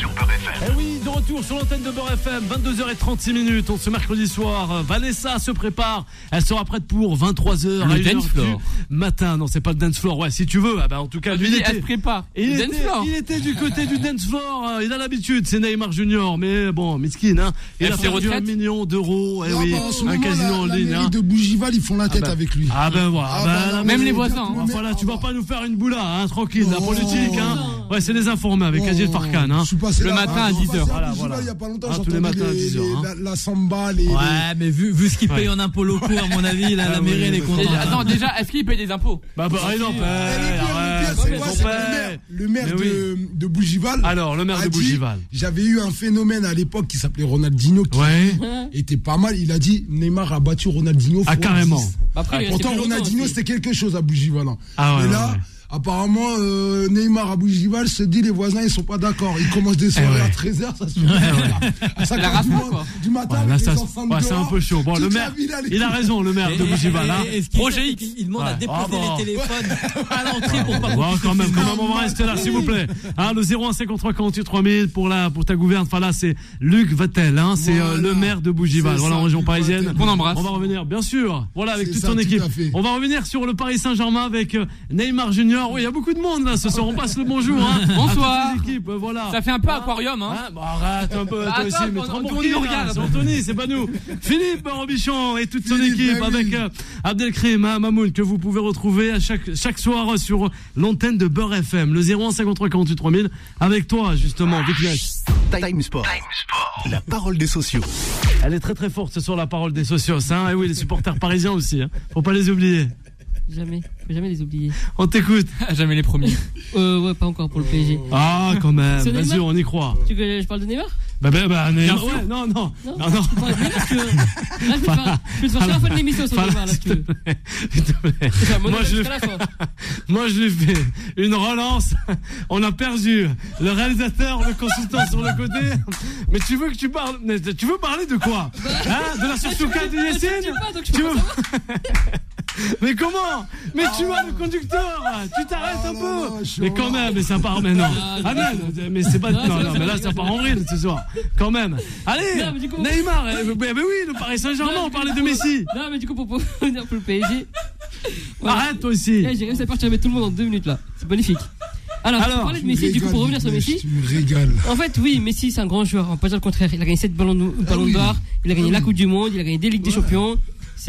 Eh oui, retour sur l'antenne de Beurre FM, 22h36 minutes, on ce mercredi soir. Vanessa se prépare, elle sera prête pour 23h Le dance floor. matin. Non, c'est pas le dance floor, ouais, si tu veux. Ah bah, en tout cas, lui, il elle se était, prépare. il, était, il était du côté du dance floor, euh, il a l'habitude, c'est Neymar Junior, mais bon, miskin, hein. Il a fait perdu un million d'euros, eh Non, oui, bah, un casino la- en ligne. mairie hein. de Bougival, ils font la tête bah. avec lui. Ah ben voilà, Ah Même les voisins, hein. Ah, voilà, tu vas pas nous faire une boula, hein, tranquille, la politique, hein. Ouais, c'est des informés avec oh, Agile Farkan, hein. je suis passé Le là, matin à je suis 10 passé heures. Voilà, Bougival voilà. Il y a pas longtemps, Ah, tous les matins à les- 10 heures, les- hein. la, la samba, les. Ouais, mais vu, vu ce qu'il Ouais. paye en impôts locaux, à mon avis, la, Ah la oui, mairie, elle est contente. Attends, déjà, est-ce qu'il paye des impôts? Bah, bah, Eh, le maire, de, Bougival. Alors, le maire a de Bougival. J'avais eu un phénomène à l'époque qui s'appelait Ronaldinho, qui Ouais. était pas mal. Il a dit Neymar a battu Ronaldinho. Ah, carrément. 10. Bah, Pourtant, Ronaldinho, c'était quelque chose à Bougival. hein. Ah ouais, Et ouais, là, ouais. Apparemment, euh, Neymar à Bougival se dit les voisins, ils sont pas d'accord. Ils commencent des soirées Eh ouais. à 13h, ça se fait. À 5 La heures du, du matin, Ouais, là, avec ça, les enceintes ouais, c'est un peu chaud. Bon, le la maire, ville, il a raison, le maire de Bougival. hein. Projet fait, X. qu'il demande Ouais. à déposer Ah bon. les téléphones à l'entrée pour pas Bon, quand même, quand même, on va rester là, s'il vous plaît. Hein, le 0153 48 3000 pour la, pour ta gouverne. Enfin là, c'est Luc Vatel, hein, c'est euh, le maire de Bougival. Voilà, en région parisienne. Qu'on embrasse. On va revenir, bien sûr. Voilà, avec toute son équipe. On va revenir sur le Paris Saint-Germain avec euh, Neymar Junior. Oui, il y a beaucoup de monde là ce soir. On passe le bonjour. Hein, Bonsoir. équipes, euh, voilà. Ça fait un peu aquarium, hein. Ah, bah arrête un peu, toi Attends, aussi, mais on- on- regarde. C'est Anthony, c'est pas nous. Philippe Robichon et toute son Philippe, équipe bah oui. avec euh, Abdelkrim hein, Mamoun que vous pouvez retrouver à chaque, chaque soir sur l'antenne de Beurre FM, le 0153 48 3000, avec toi justement, Vic Nash. Time Sport. La parole des sociaux. Elle est très très forte ce soir, la parole des socios. Hein, et oui, les supporters parisiens aussi. Hein. Faut pas les oublier. Jamais, faut jamais les oublier. On t'écoute. Jamais les premiers. Euh, ouais, pas encore pour le PSG. Ah, quand même. Neymar sûr, on y croit. Tu veux que je parle de Neymar Bah, bah, bah, Neymar, ouais, non, non. Non, Non, non. de Neymar, parce que- Là, je te faire- je peux te faire la fin de l'émission sur Voilà, Neymar, là, si tu veux. S'il te plaît. Enfin, mon Moi, je- jusqu'à la fin. Moi, je lui fais une relance. On a perdu le réalisateur, le consultant sur le côté. Mais tu veux que tu parles mais Tu veux parler de quoi? Hein? De la sursouka de Je Yessine dis pas, donc je Tu peux veux pas savoir. Mais comment Mais tu vois le conducteur Tu t'arrêtes un Oh là peu Mais quand même, mais ça part. Mais non Ah, Ah non, mais c'est pas. Non, Non, mais là, ça part en vrille ce soir. Quand même. Allez Non, mais du coup- Neymar eh, mais, mais oui, le Paris Saint-Germain, on parlait de Messi. Non, mais du coup, pour revenir pour le PSG. Arrête toi aussi Là, j'ai réussi à perturber tout le monde en deux minutes là. C'est magnifique. Alors, Alors, pour parler de Tu me Messi, du coup, régales, pour revenir sur Messi. Tu me régales. En fait, oui, Messi, c'est un grand joueur. On va pas dire le contraire. Il a gagné 7 ballons de- ballons oui. d'or. Il a gagné Ah la. Coupe du Monde. Il a gagné des Ligues des Champions.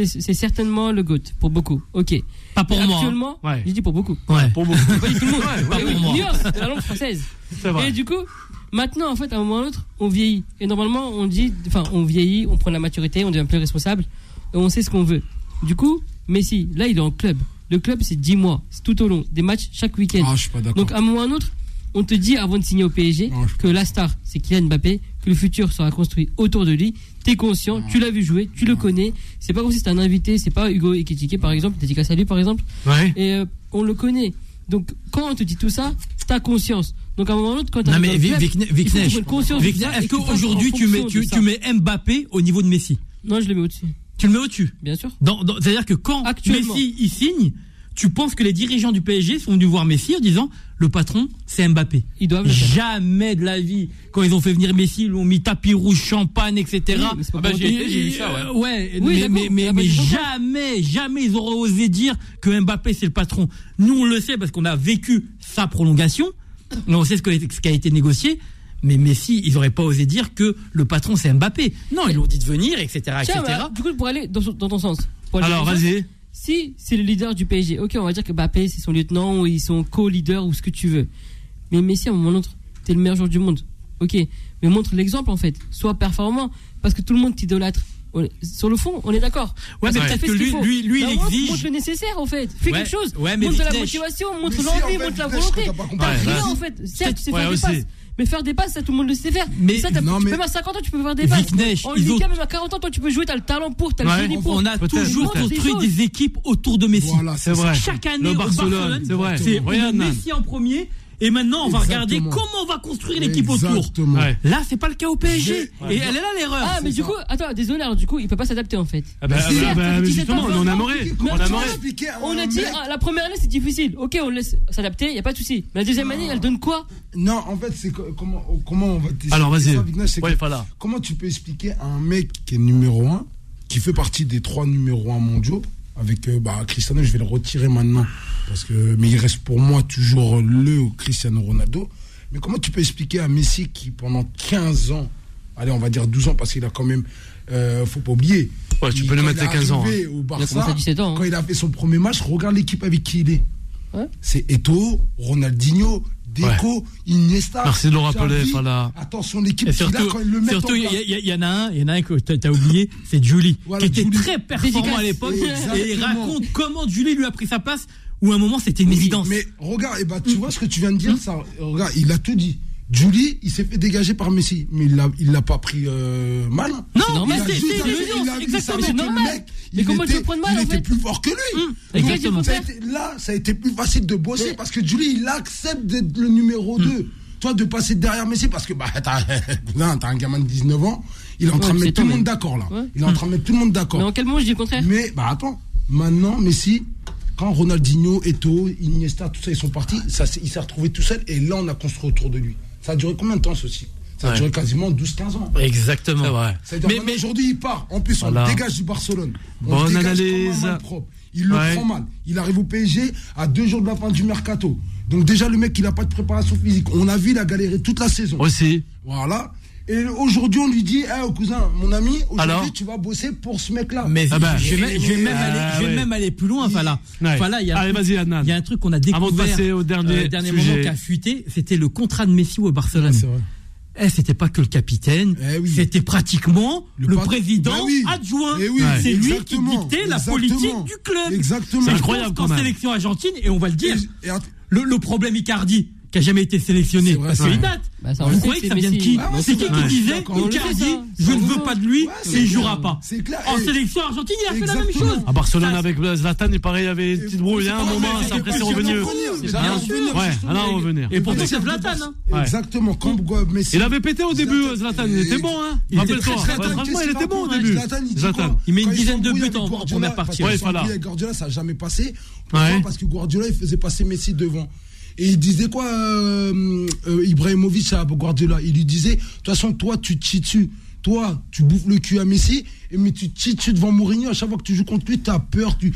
C'est certainement le GOAT pour beaucoup. Ok. Pas pour moi. hein. Actuellement, Ouais. j'ai dit pour beaucoup. Ouais. Pour beaucoup. Pas tout le monde. pas pour oui, moi. de la langue française. Vrai. Et du coup, maintenant, en fait, à un moment ou à on vieillit. Et normalement, on dit, enfin, on vieillit, on prend la maturité, on devient plus responsable, et on sait ce qu'on veut. Du coup, Messi, là, il est en club. Le club, c'est 10 mois, c'est tout au long, des matchs chaque week-end. Ah, je. Donc, à un moment ou à un autre, on te dit avant de signer au PSG je suis que la star, c'est Kylian Mbappé, que le futur sera construit autour de lui. T'es conscient, tu l'as vu jouer, tu le connais. C'est pas comme si c'était un invité, c'est pas Hugo Ekitike, par exemple, dédicace à lui, par exemple Ouais. et euh, on le connaît. Donc quand on te dit tout ça, t'as conscience. Donc à un moment ou à un autre, quand Non t'arrives mais et est-ce qu'aujourd'hui tu mets, tu, mets Mbappé au niveau de Messi Non, je le mets au-dessus, Tu le mets au-dessus bien sûr. Dans- dans- C'est-à-dire que quand. Messi il signe, tu penses que les dirigeants du PSG sont venus voir Messi en disant le patron c'est Mbappé. Ils doivent. Jamais de la vie. Quand ils ont fait venir Messi, ils l'ont mis tapis rouge, champagne, etc. Oui, mais Ah bah, j'ai vu ça, ouais. Ouais, Oui, mais, mais, mais, on a pas mais dit pourquoi. jamais, jamais ils auraient osé dire que Mbappé c'est le patron. Nous on le sait parce qu'on a vécu sa prolongation, on sait ce, que- ce qui a été négocié. Mais Messi, ils auraient pas osé dire que le patron c'est Mbappé. Non, ils l'ont dit de venir, etc., Tiens, etc. bah, du coup, pour aller dans, dans ton sens. Alors, vas-y. Si c'est le leader du PSG, ok, on va dire que Mbappé c'est son lieutenant ou ils sont co-leader ou ce que tu veux. Mais Messi, à un moment autre, t'es le meilleur joueur du monde. Ok, mais montre l'exemple en fait. Sois performant parce que tout le monde t'idolâtre. Sur le fond, on est d'accord. Ouais, Parce mais peut-être que lui- lui- lui, il moins, exige. Montre le nécessaire en fait. Fais Ouais, quelque chose. ouais, mais montre de la motivation, montre l'envie, montre la volonté. t'as rien en fait. Certes, tu sais faire des passes. Mais faire des passes, ça tout le monde le sait faire. Mais- ça, t'as- Non, tu mais- peux même à 50 ans, tu peux faire des passes. En ont- handicap, même à 40 ans, toi, tu peux jouer, t'as le talent pour, t'as le Ouais, génie pour. On a toujours construit Des équipes autour de Messi. Voilà, C'est vrai. Chaque année, Le au Barcelone, c'est vrai. c'est. Messi en premier, et maintenant on va regarder comment on va construire l'équipe autour. Ouais. Là, c'est pas le cas au PSG. Ouais. Et elle est là l'erreur. Ah, mais du ça. coup, attends, désolé, alors du coup, il peut pas s'adapter en fait. Ah bah, bah, si, bah, mais justement, on aimerait. comment On à On a dit, ah, la première année c'est difficile. Ok, on laisse s'adapter, y a pas de souci. Mais la deuxième année, elle donne quoi? Non, en fait, c'est co- comment, comment on va Alors, vas-y. Ouais. Comment tu peux expliquer à un mec qui est numéro 1, qui fait partie des trois numéros 1 mondiaux, avec euh, bah, Cristiano, je vais le retirer maintenant, parce que, mais il reste pour moi toujours le Cristiano Ronaldo. Mais comment tu peux expliquer à Messi qui, pendant 15 ans, allez, on va dire 12 ans, parce qu'il a quand même, euh, faut pas oublier. Ouais, tu il- peux le mettre il à est 15 ans, arrivé hein. Au Barça, commencé à 17 ans, hein. Quand il a fait son premier match, regarde l'équipe avec qui il est. C'est Eto, Ronaldinho, Deco, Iniesta. Merci de le rappeler, Xavi. Fala. Attention, l'équipe Et qu'il a surtout, quand il le met surtout, il y, en a un, il y en a un que t'as oublié, c'est Julie, Voilà, qui était très performant Dédicace. à l'époque, et il raconte comment Julie lui a pris sa place. où à un moment c'était une évidence. Mais regarde, eh ben, tu vois ce que tu viens de dire, ça, regarde, il a tout dit. Julie, il s'est fait dégager par Messi, mais il l'a, il l'a pas pris euh, mal. Non, a c'est- exactement, c'est le normal. mec, Mais il comment tu veux prendre mal, Il en était fait plus fort que lui. Hum, exactement. Ça été- là, ça a été plus facile de bosser Mais- parce que Julie, il accepte d'être le numéro 2. Toi, de passer derrière Messi parce que bah, t'as, un gamin de 19 ans, il est en train de mettre tout le monde mais- d'accord là. Ouais. Il est en train de mettre tout le monde Mais d'accord. en quel moment je dis le contraire? Mais bah attends, maintenant Messi, quand Ronaldinho, Eto'o, Iniesta, tout ça, ils sont partis, ça, il s'est retrouvé tout seul et là on a construit autour de lui. Ça a duré combien de temps ceci Ça a Ouais. duré quasiment 12-15 ans. Exactement. Vrai. Mais- aujourd'hui il part. En plus on Voilà. le dégage du Barcelone. On Bonne le analyse. malpropre. Il le Ouais. prend mal. Il arrive au PSG à deux jours de la fin du mercato. Donc déjà le mec il a pas de préparation physique. On a vu il a galéré toute la saison. Aussi. Voilà. Et aujourd'hui on lui dit, eh cousin, mon ami, aujourd'hui tu vas bosser pour ce mec-là. Mais Ah ben. je, vais, même- je vais même Ah, aller, je vais ouais. même aller plus loin, Fala. Ouais. Fala, il y a un Allez, truc- vas-y, Adnan. Il y a un truc qu'on a découvert. Avant de passer au dernier euh, dernier moment qui a fuité, c'était le contrat de Messi au Barcelone. c'est vrai. Eh, c'était pas que le capitaine, Eh oui. c'était pratiquement Le président Bah oui. adjoint. Eh oui, Ouais. C'est lui qui exactement, dictait la exactement. politique du club. Exactement. C'est incroyable, quand sélection argentine, et on va le dire, Et- et att- le, le problème Icardi, qui a jamais été sélectionné, C'est vrai, parce qu'il date. Bah, Vous croyez que ça vient de qui. Ouais, C'est qui ouais. qui disait on le Icardi, je ne veux pas de lui Ouais, et c'est il jouera pas. Clair. En Et- sélection argentine, il a fait la même chose. À Barcelone avec Zlatan, il paraît, il y avait une petite brouille, hein, un moment, ça après c'est revenu. Ouais, va revenir. Et pourtant, c'est Zlatan. hein. Ouais. Exactement, quand Messi. Il avait pété au début, Zlatan, il était bon, hein. Rappelle-toi. Ouais, Franchement, il était bon au début. Zlatan, il met une dizaine de buts en- première partie. Ouais, voilà. Guardiola, ça n'a jamais passé. Pourquoi Ouais. Parce que Guardiola, il faisait passer Messi devant. Et il disait quoi, euh, euh, Ibrahimovic à Guardiola? Il lui disait, de toute façon, toi, tu te dessus. Toi, tu bouffes le cul à Messi, mais tu te dessus devant Mourinho. À chaque fois que tu joues contre lui, tu as peur. Tu...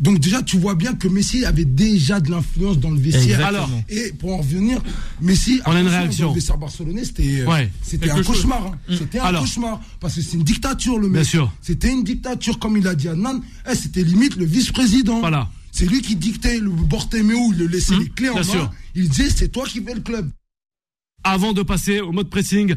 Donc déjà, tu vois bien que Messi avait déjà de l'influence dans le vestiaire. Exactement. Alors, Et pour en revenir, Messi, On a une attention, réaction. Dans le vestiaire barcelonais, c'était euh, Ouais. c'était Quelque un chose. cauchemar. hein. C'était un Alors. cauchemar. Parce que c'est une dictature, le mec. C'était une dictature, comme il a dit Adnan. Eh, c'était limite le vice-président. Voilà. C'est lui qui dictait le Bortéméo, il le laissait Hum, les clés en main. sûr. Il disait, c'est toi qui fais le club. avant de passer au mode pressing,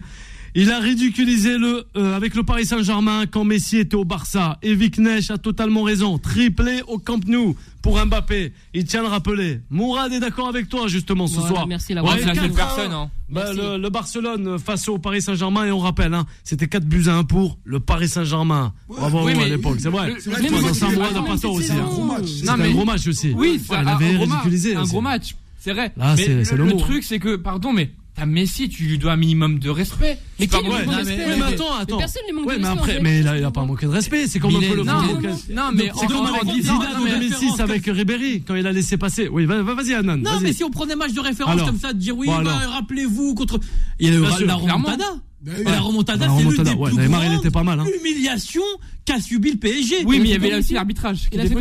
il a ridiculisé le euh, avec le Paris Saint-Germain quand Messi était au Barça. Et Nesh a totalement raison. Triplé au Camp Nou pour Mbappé. Il tient à le rappeler. Mourad est d'accord avec toi justement ce Voilà, soir. merci, la Ouais, Ouais, c'est la seule 4-1. personne, hein. Bah, le, le Barcelone face au Paris Saint-Germain et on rappelle, hein, c'était 4 buts à 1 pour le Paris Saint-Germain. Bravo oui, à l'époque, c'est vrai. C'est un ah, un hein. gros match. C'est Non, un mais- gros match aussi. Oui, c'est Ouais, un, il avait un ridiculisé. un gros match, c'est vrai. Là, mais c'est- le, truc, c'est que, pardon, mais t'as Messi, tu lui dois un minimum de respect. Mais qui lui manque de respect mais attends, attends. personne lui manque de respect, après, mais il a, il a pas manqué de respect. C'est comme un peu le Non, mais C'est comme Zidane 2006 avec Ribéry quand il a laissé passer. Oui, va- va- vas-y Anan. Non, mais si on prenait match de référence comme ça, de dire oui, bah, rappelez-vous contre. Il y a la remontada. Ben la remontada, c'est l'une des ouais, plus Neymar, il grandes était pas mal, hein. humiliations qu'a subi le PSG. Oui, mais il y avait aussi l'arbitrage. à ce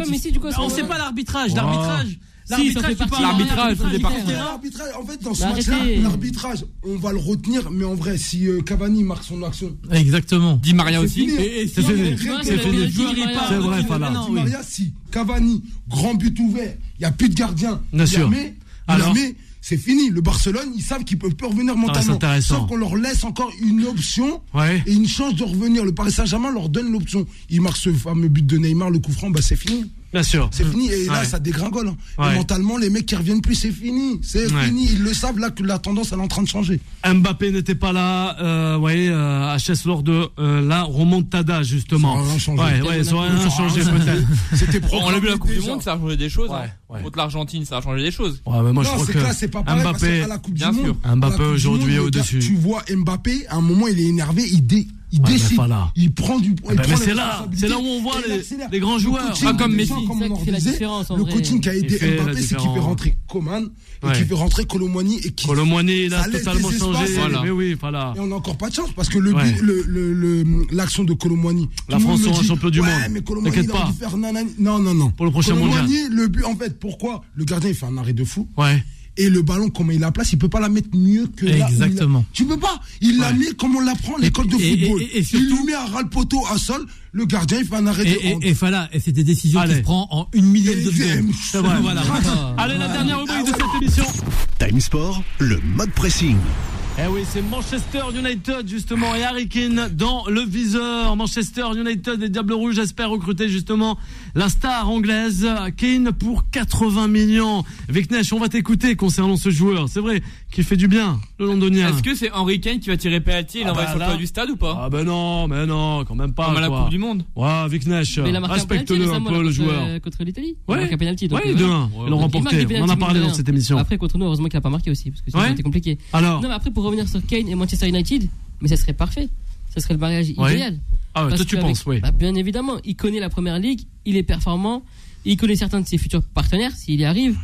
On sait moment-là pas l'arbitrage, Oh. L'arbitrage. Si, L'arbitrage, partie- L'arbitrage, en fait, dans ce Mais match-là, l'arbitrage, on va le retenir, mais en vrai, si euh, Cavani marque son action, Exactement. Di Maria aussi. C'est vrai. Di. Maria, si Cavani, grand but ouvert, il n'y a plus de gardien. Bien sûr. Alors c'est fini. Le Barcelone, ils savent qu'ils peuvent plus revenir mentalement. intéressant. Sauf qu'on leur laisse encore une option Ouais. et une chance de revenir. Le Paris Saint-Germain leur donne l'option. Ils marquent ce fameux but de Neymar, le coup franc, bah c'est fini. Bien sûr. C'est fini. Et là, Ouais. ça dégringole. hein. Et mentalement, les mecs qui reviennent plus, c'est fini. C'est Ouais. fini. Ils le savent là que la tendance, elle est en train de changer. Mbappé n'était pas là, euh, ouais, euh, HS lors de euh, la remontada justement. Ça a rien changé. Ouais, ouais, ça aurait rien changé peut-être. C'était On l'a vu la Coupe du. Monde, ça a changé des choses. Ouais, hein. ouais. Contre l'Argentine, ça a changé des choses. Ouais, mais moi je crois que c'est pas pareil parce Mbappé, la Coupe bien du sûr. Monde, Mbappé aujourd'hui est au-dessus. Tu vois Mbappé, à un moment, il est énervé, il, dé, il décide, il prend du. il bah, prend mais c'est là, c'est là où on voit les- les grands Le joueurs. coaching, Pas comme déjà, Messi. comme on en disait, en le vrai. coaching qui a aidé Mbappé, c'est qu'il fait rentrer Coman et Ouais. qui fait rentrer Colomwani et qui. Colomboigny, il a Ça laisse totalement changé. Voilà. Mais oui, voilà. Et on n'a encore pas de chance parce que le Ouais. but- le- le- le- l'action de Colomwani. La France sera champion du monde. mais Colomwani, T'inquiète pas. dû faire nanani. Non, non, non. Pour le prochain Colomwani, le but, en fait, pourquoi Le gardien, il fait un arrêt de fou. Ouais. Et le ballon, comment il la place, il peut pas la mettre mieux que là où il la- Exactement. Tu peux pas. Il la met comme on l'apprend à l'école de et- football. et- et surtout- il lui met à ras le poteau à sol. Le gardien, il fait un arrêt de Et, hand. et, et voilà, et c'est des décisions Allez. qui se prend en une millième de seconde. Voilà. Allez, la dernière rubrique de cette émission. Time Sport, le mode pressing. Eh oui, c'est Manchester United justement et Harry Kane dans le viseur. Manchester United et Diable Rouge espèrent recruter justement la star anglaise Kane pour 80 millions. Viknesh, on va t'écouter concernant ce joueur. C'est vrai qu'il fait du bien, le londonien. Est-ce que c'est Henry Kane qui va tirer penalty et Ah l'envoyer bah sur le du stade ou pas? Ah ben non, mais non, quand même pas. Comme à la. Coupe du Monde. Ouais, Viknesh, Mais il a marqué un penalty respecte-le un peu le joueur. euh, Contre l'Italie. Il a Ouais, marqué un penalty. donc, ouais, euh, de. 1. Ils l'ont remporté. On en a parlé dans cette émission. Après, contre nous, heureusement qu'il a pas marqué aussi, parce que Ouais. c'était compliqué. Alors, Non, mais après, pour revenir sur Kane et Manchester United, mais ça serait parfait. Ça serait le mariage Ouais. idéal. ah ouais, toi tu penses, oui. bah, Bien évidemment, il connaît la première ligue, il est performant, il connaît certains de ses futurs partenaires s'il y arrive.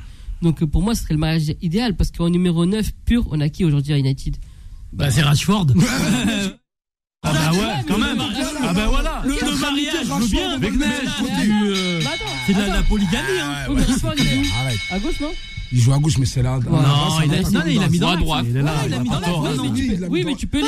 Donc pour moi, ce serait le mariage idéal parce qu'en numéro 9 pur, on a qui aujourd'hui à United? Bah, c'est Rashford. Ah bah ouais, quand même. Ah bah voilà. Le, le mariage, je veux bien. Avec mais euh, Bah attends, c'est de la, la polygamie, hein. Mais Rashford, il joue Arrête. à gauche, non? Il joue à gauche, mais c'est là. Non, il a, mis dans à l'axe. droite. Il a mis dans oui, mais tu peux-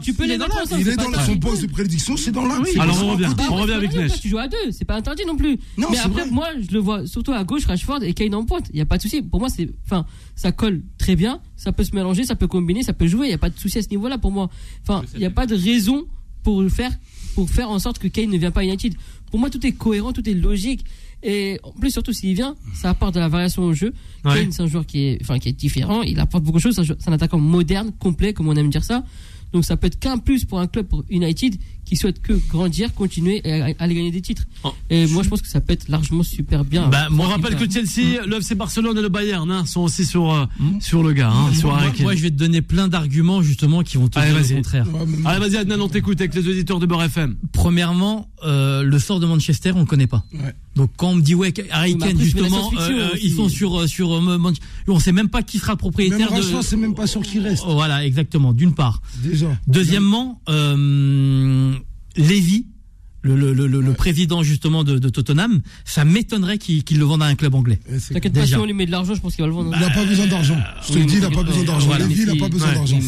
tu peux les dans-. Il est dans la- son poste de prédiction, c'est dans l'axe. Alors on revient, on revient avec Neige. Tu joues à deux, c'est pas interdit non plus. Non, mais après, moi, je le vois surtout à gauche, Rashford et Kane en pointe. Il y a pas de souci. Pour moi, c'est, enfin, ça colle très bien. Ça peut se mélanger, ça peut combiner, ça peut jouer. Il y a pas de souci à ce niveau-là pour moi. Enfin, il y a pas de raison pour faire, pour faire en sorte que Kane ne vienne pas à United. Pour moi, tout est cohérent, tout est logique. Et en plus, surtout s'il vient, ça apporte de la variation au jeu. Ouais. Kane, c'est un joueur qui est, enfin, qui est différent. Il apporte beaucoup de choses. C'est un jou- c'est un attaquant moderne, complet, comme on aime dire ça. Donc, ça peut être qu'un plus pour un club, pour United, qui souhaite que grandir, continuer et à- aller gagner des titres. Oh. Et moi, je pense que ça peut être largement super bien. Bah, on rappelle que Chelsea, le FC Barcelone et le Bayern hein, sont aussi sur, euh, sur le gars, hein, sur Moi, Harry moi, Kane. moi, je vais te donner plein d'arguments justement qui vont te Allez, dire vas-y. le contraire. Ouais, mais- Allez, vas-y, Adnan, on t'écoute avec les auditeurs de Beurre FM. Premièrement, euh, le sort de Manchester, on le connaît pas. Ouais. Donc quand on me dit ouais, Harry Kane justement, euh, aussi. ils sont sur sur, euh, Man- on sait même pas qui sera le Même propriétaire de. C'est même pas sûr qu'il reste. Oh, Voilà, exactement. D'une part. Déjà. Deuxièmement, euh, Lévy, le, le, le, le- le président justement de, de Tottenham, ça m'étonnerait qu'il qu'il le vende à un club anglais. C'est- T'inquiète pas, si on lui met de l'argent, je pense qu'il va le vendre. Il n'a pas besoin d'argent. Je te oui, le dis, il n'a pas besoin d'argent. voilà. Lévy, il n'a pas besoin Ouais. d'argent.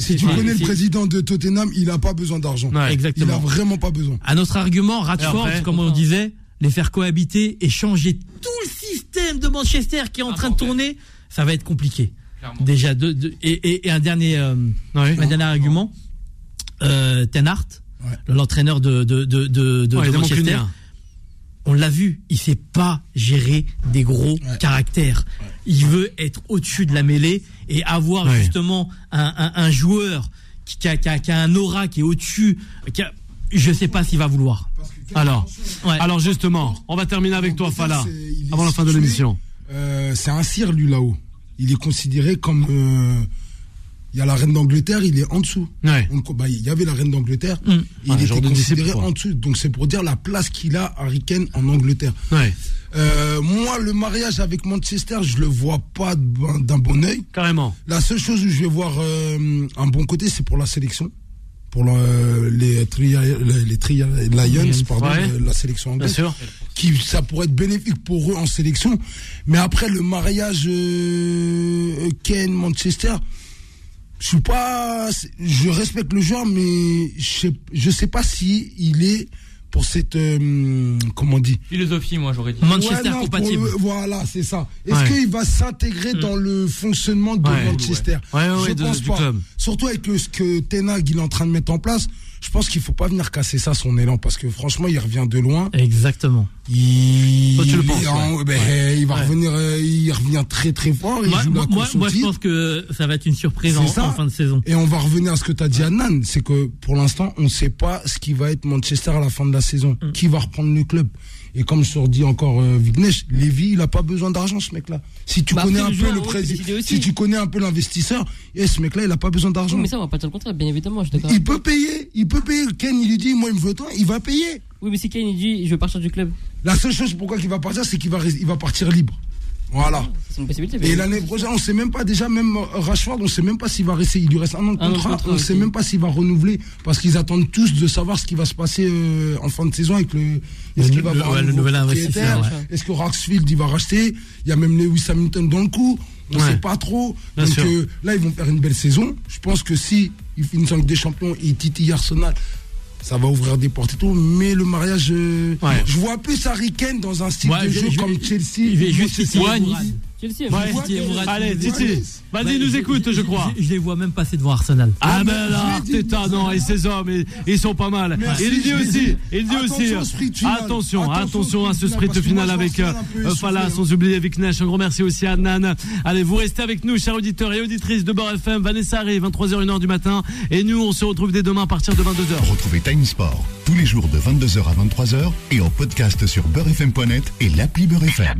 Si tu connais le président de Tottenham, il n'a pas besoin d'argent. Ouais. Il Exactement. n'a vraiment pas besoin. À notre argument, Radford, après comme on disait, les faire cohabiter et changer tout le système de Manchester qui est en train de tourner, ça va être compliqué. Clairement. Déjà, deux- deux- et, et- et un dernier, euh, un dernier argument, euh, Ten Hart, Ouais. l'entraîneur de, de, de, de, Ouais, Manchester, Mancuniens. on l'a vu, il sait pas gérer des gros Ouais. caractères. Il veut être au-dessus de la mêlée et avoir justement un, un, un joueur qui, qui a, qui a- qui a un aura qui est au-dessus. qui a- Je sais pas s'il va vouloir. Alors, alors justement, on va terminer avec toi, Fala, avant la fin de l'émission. euh, c'est un cire, lui, là-haut. Il est considéré comme. euh, Il y a la reine d'Angleterre, il est en dessous. Ouais. On bah, il y avait la reine d'Angleterre, Mm. il était genre de considéré en dessous. Donc c'est pour dire la place qu'il a, Harry Kane, en Angleterre. Ouais, Euh, moi, le mariage avec Manchester, je le vois pas d'un bon oeil. carrément. La seule chose où je vais voir euh, un bon côté, c'est pour la sélection. Pour le- les, tri, les, les Tri- Lions, pardon, Ouais. euh, la sélection Bien anglaise. sûr. Qui, ça pourrait être bénéfique pour eux en sélection. Mais après, le mariage euh, Ken, Manchester, je suis pas. Je respecte le joueur, mais je sais, je sais pas si il est pour cette. euh, comment on dit? Philosophie, moi j'aurais dit. Manchester Ouais, non, pour compatible. le- voilà, c'est ça. Est-ce Ouais. qu'il va s'intégrer dans le fonctionnement de Ouais. Manchester? Ouais, ouais, ouais, Je de- pense pas. club. Surtout avec ce que Tenag il est en train de mettre en place. Je pense qu'il faut pas venir casser ça son élan parce que franchement il revient de loin. Exactement. Il, Toi, tu le penses, est en- ouais. ben, il va Ouais. revenir, euh, il revient très très fort. Il Moi, joue la moi, moi, course au moi, je pense que ça va être une surprise en, en fin de saison. Et on va revenir à ce que tu as dit, Annan. C'est que pour l'instant, on ne sait pas ce qui va être Manchester à la fin de la saison. Mm. Qui va reprendre le club Et comme je te redis encore, euh, Vignesh, Lévy, il n'a pas besoin d'argent, ce mec-là. Si tu Bah, connais un peu le président, si tu connais un peu l'investisseur, et ce mec-là, il n'a pas besoin d'argent. Oui, mais ça, on va pas dire le contraire, bien évidemment, je. Il peut payer, il peut payer. Ken, il lui dit, moi, il me veut tant, il va payer. Oui, mais si Kane il dit, je veux partir du club, La seule chose pourquoi il va partir, c'est qu'il va, il va partir libre. Voilà. c'est une possibilité. Et l'année prochaine, on sait même pas déjà, même euh, Rashford, on sait même pas s'il va rester. Il lui reste un an de contrat. contrat on aussi. sait même pas s'il va renouveler parce qu'ils attendent tous de savoir ce qui va se passer euh, en fin de saison avec le. Est-ce qu'il va le- avoir ouais, un le nouveau nouvel propriétaire investisseur, ouais. Est-ce que Roxfield il va racheter? Il y a même Lewis Hamilton dans le coup. On Ouais. sait pas trop. Bien Donc euh, là, ils vont faire une belle saison. Je pense que si ils finissent en Ligue des Champions et titillent Arsenal. Ça va ouvrir des portes et tout, mais le mariage, euh, Ouais. je vois plus Harry Kane dans un style Ouais, de je- jeu je- comme Chelsea. je vais ou juste Chelsea, Ouais. que- Mourad- Allez, Titi, vas-y, nous écoute, je crois. Je, je les vois même passer devant Arsenal. Ah ben mais là, Arteta, non, et ses hommes, ils, ils sont pas mal. Merci, il dit aussi, il dit aussi, attention, Attention à ce sprint final, avec euh, pense qu'il est un peu euh, essoufflé, Fala, hein. sans oublier avec Nash. Un gros merci aussi à Nan. Allez, vous restez avec nous, chers auditeurs et auditrices de Beurre FM. Vanessa arrive, 23h, 1h du matin. Et nous, on se retrouve dès demain à partir de 22h. Retrouvez Time Sport tous les jours de 22h à 23h et en podcast sur beurrefm.net et l'appli Beurre FM.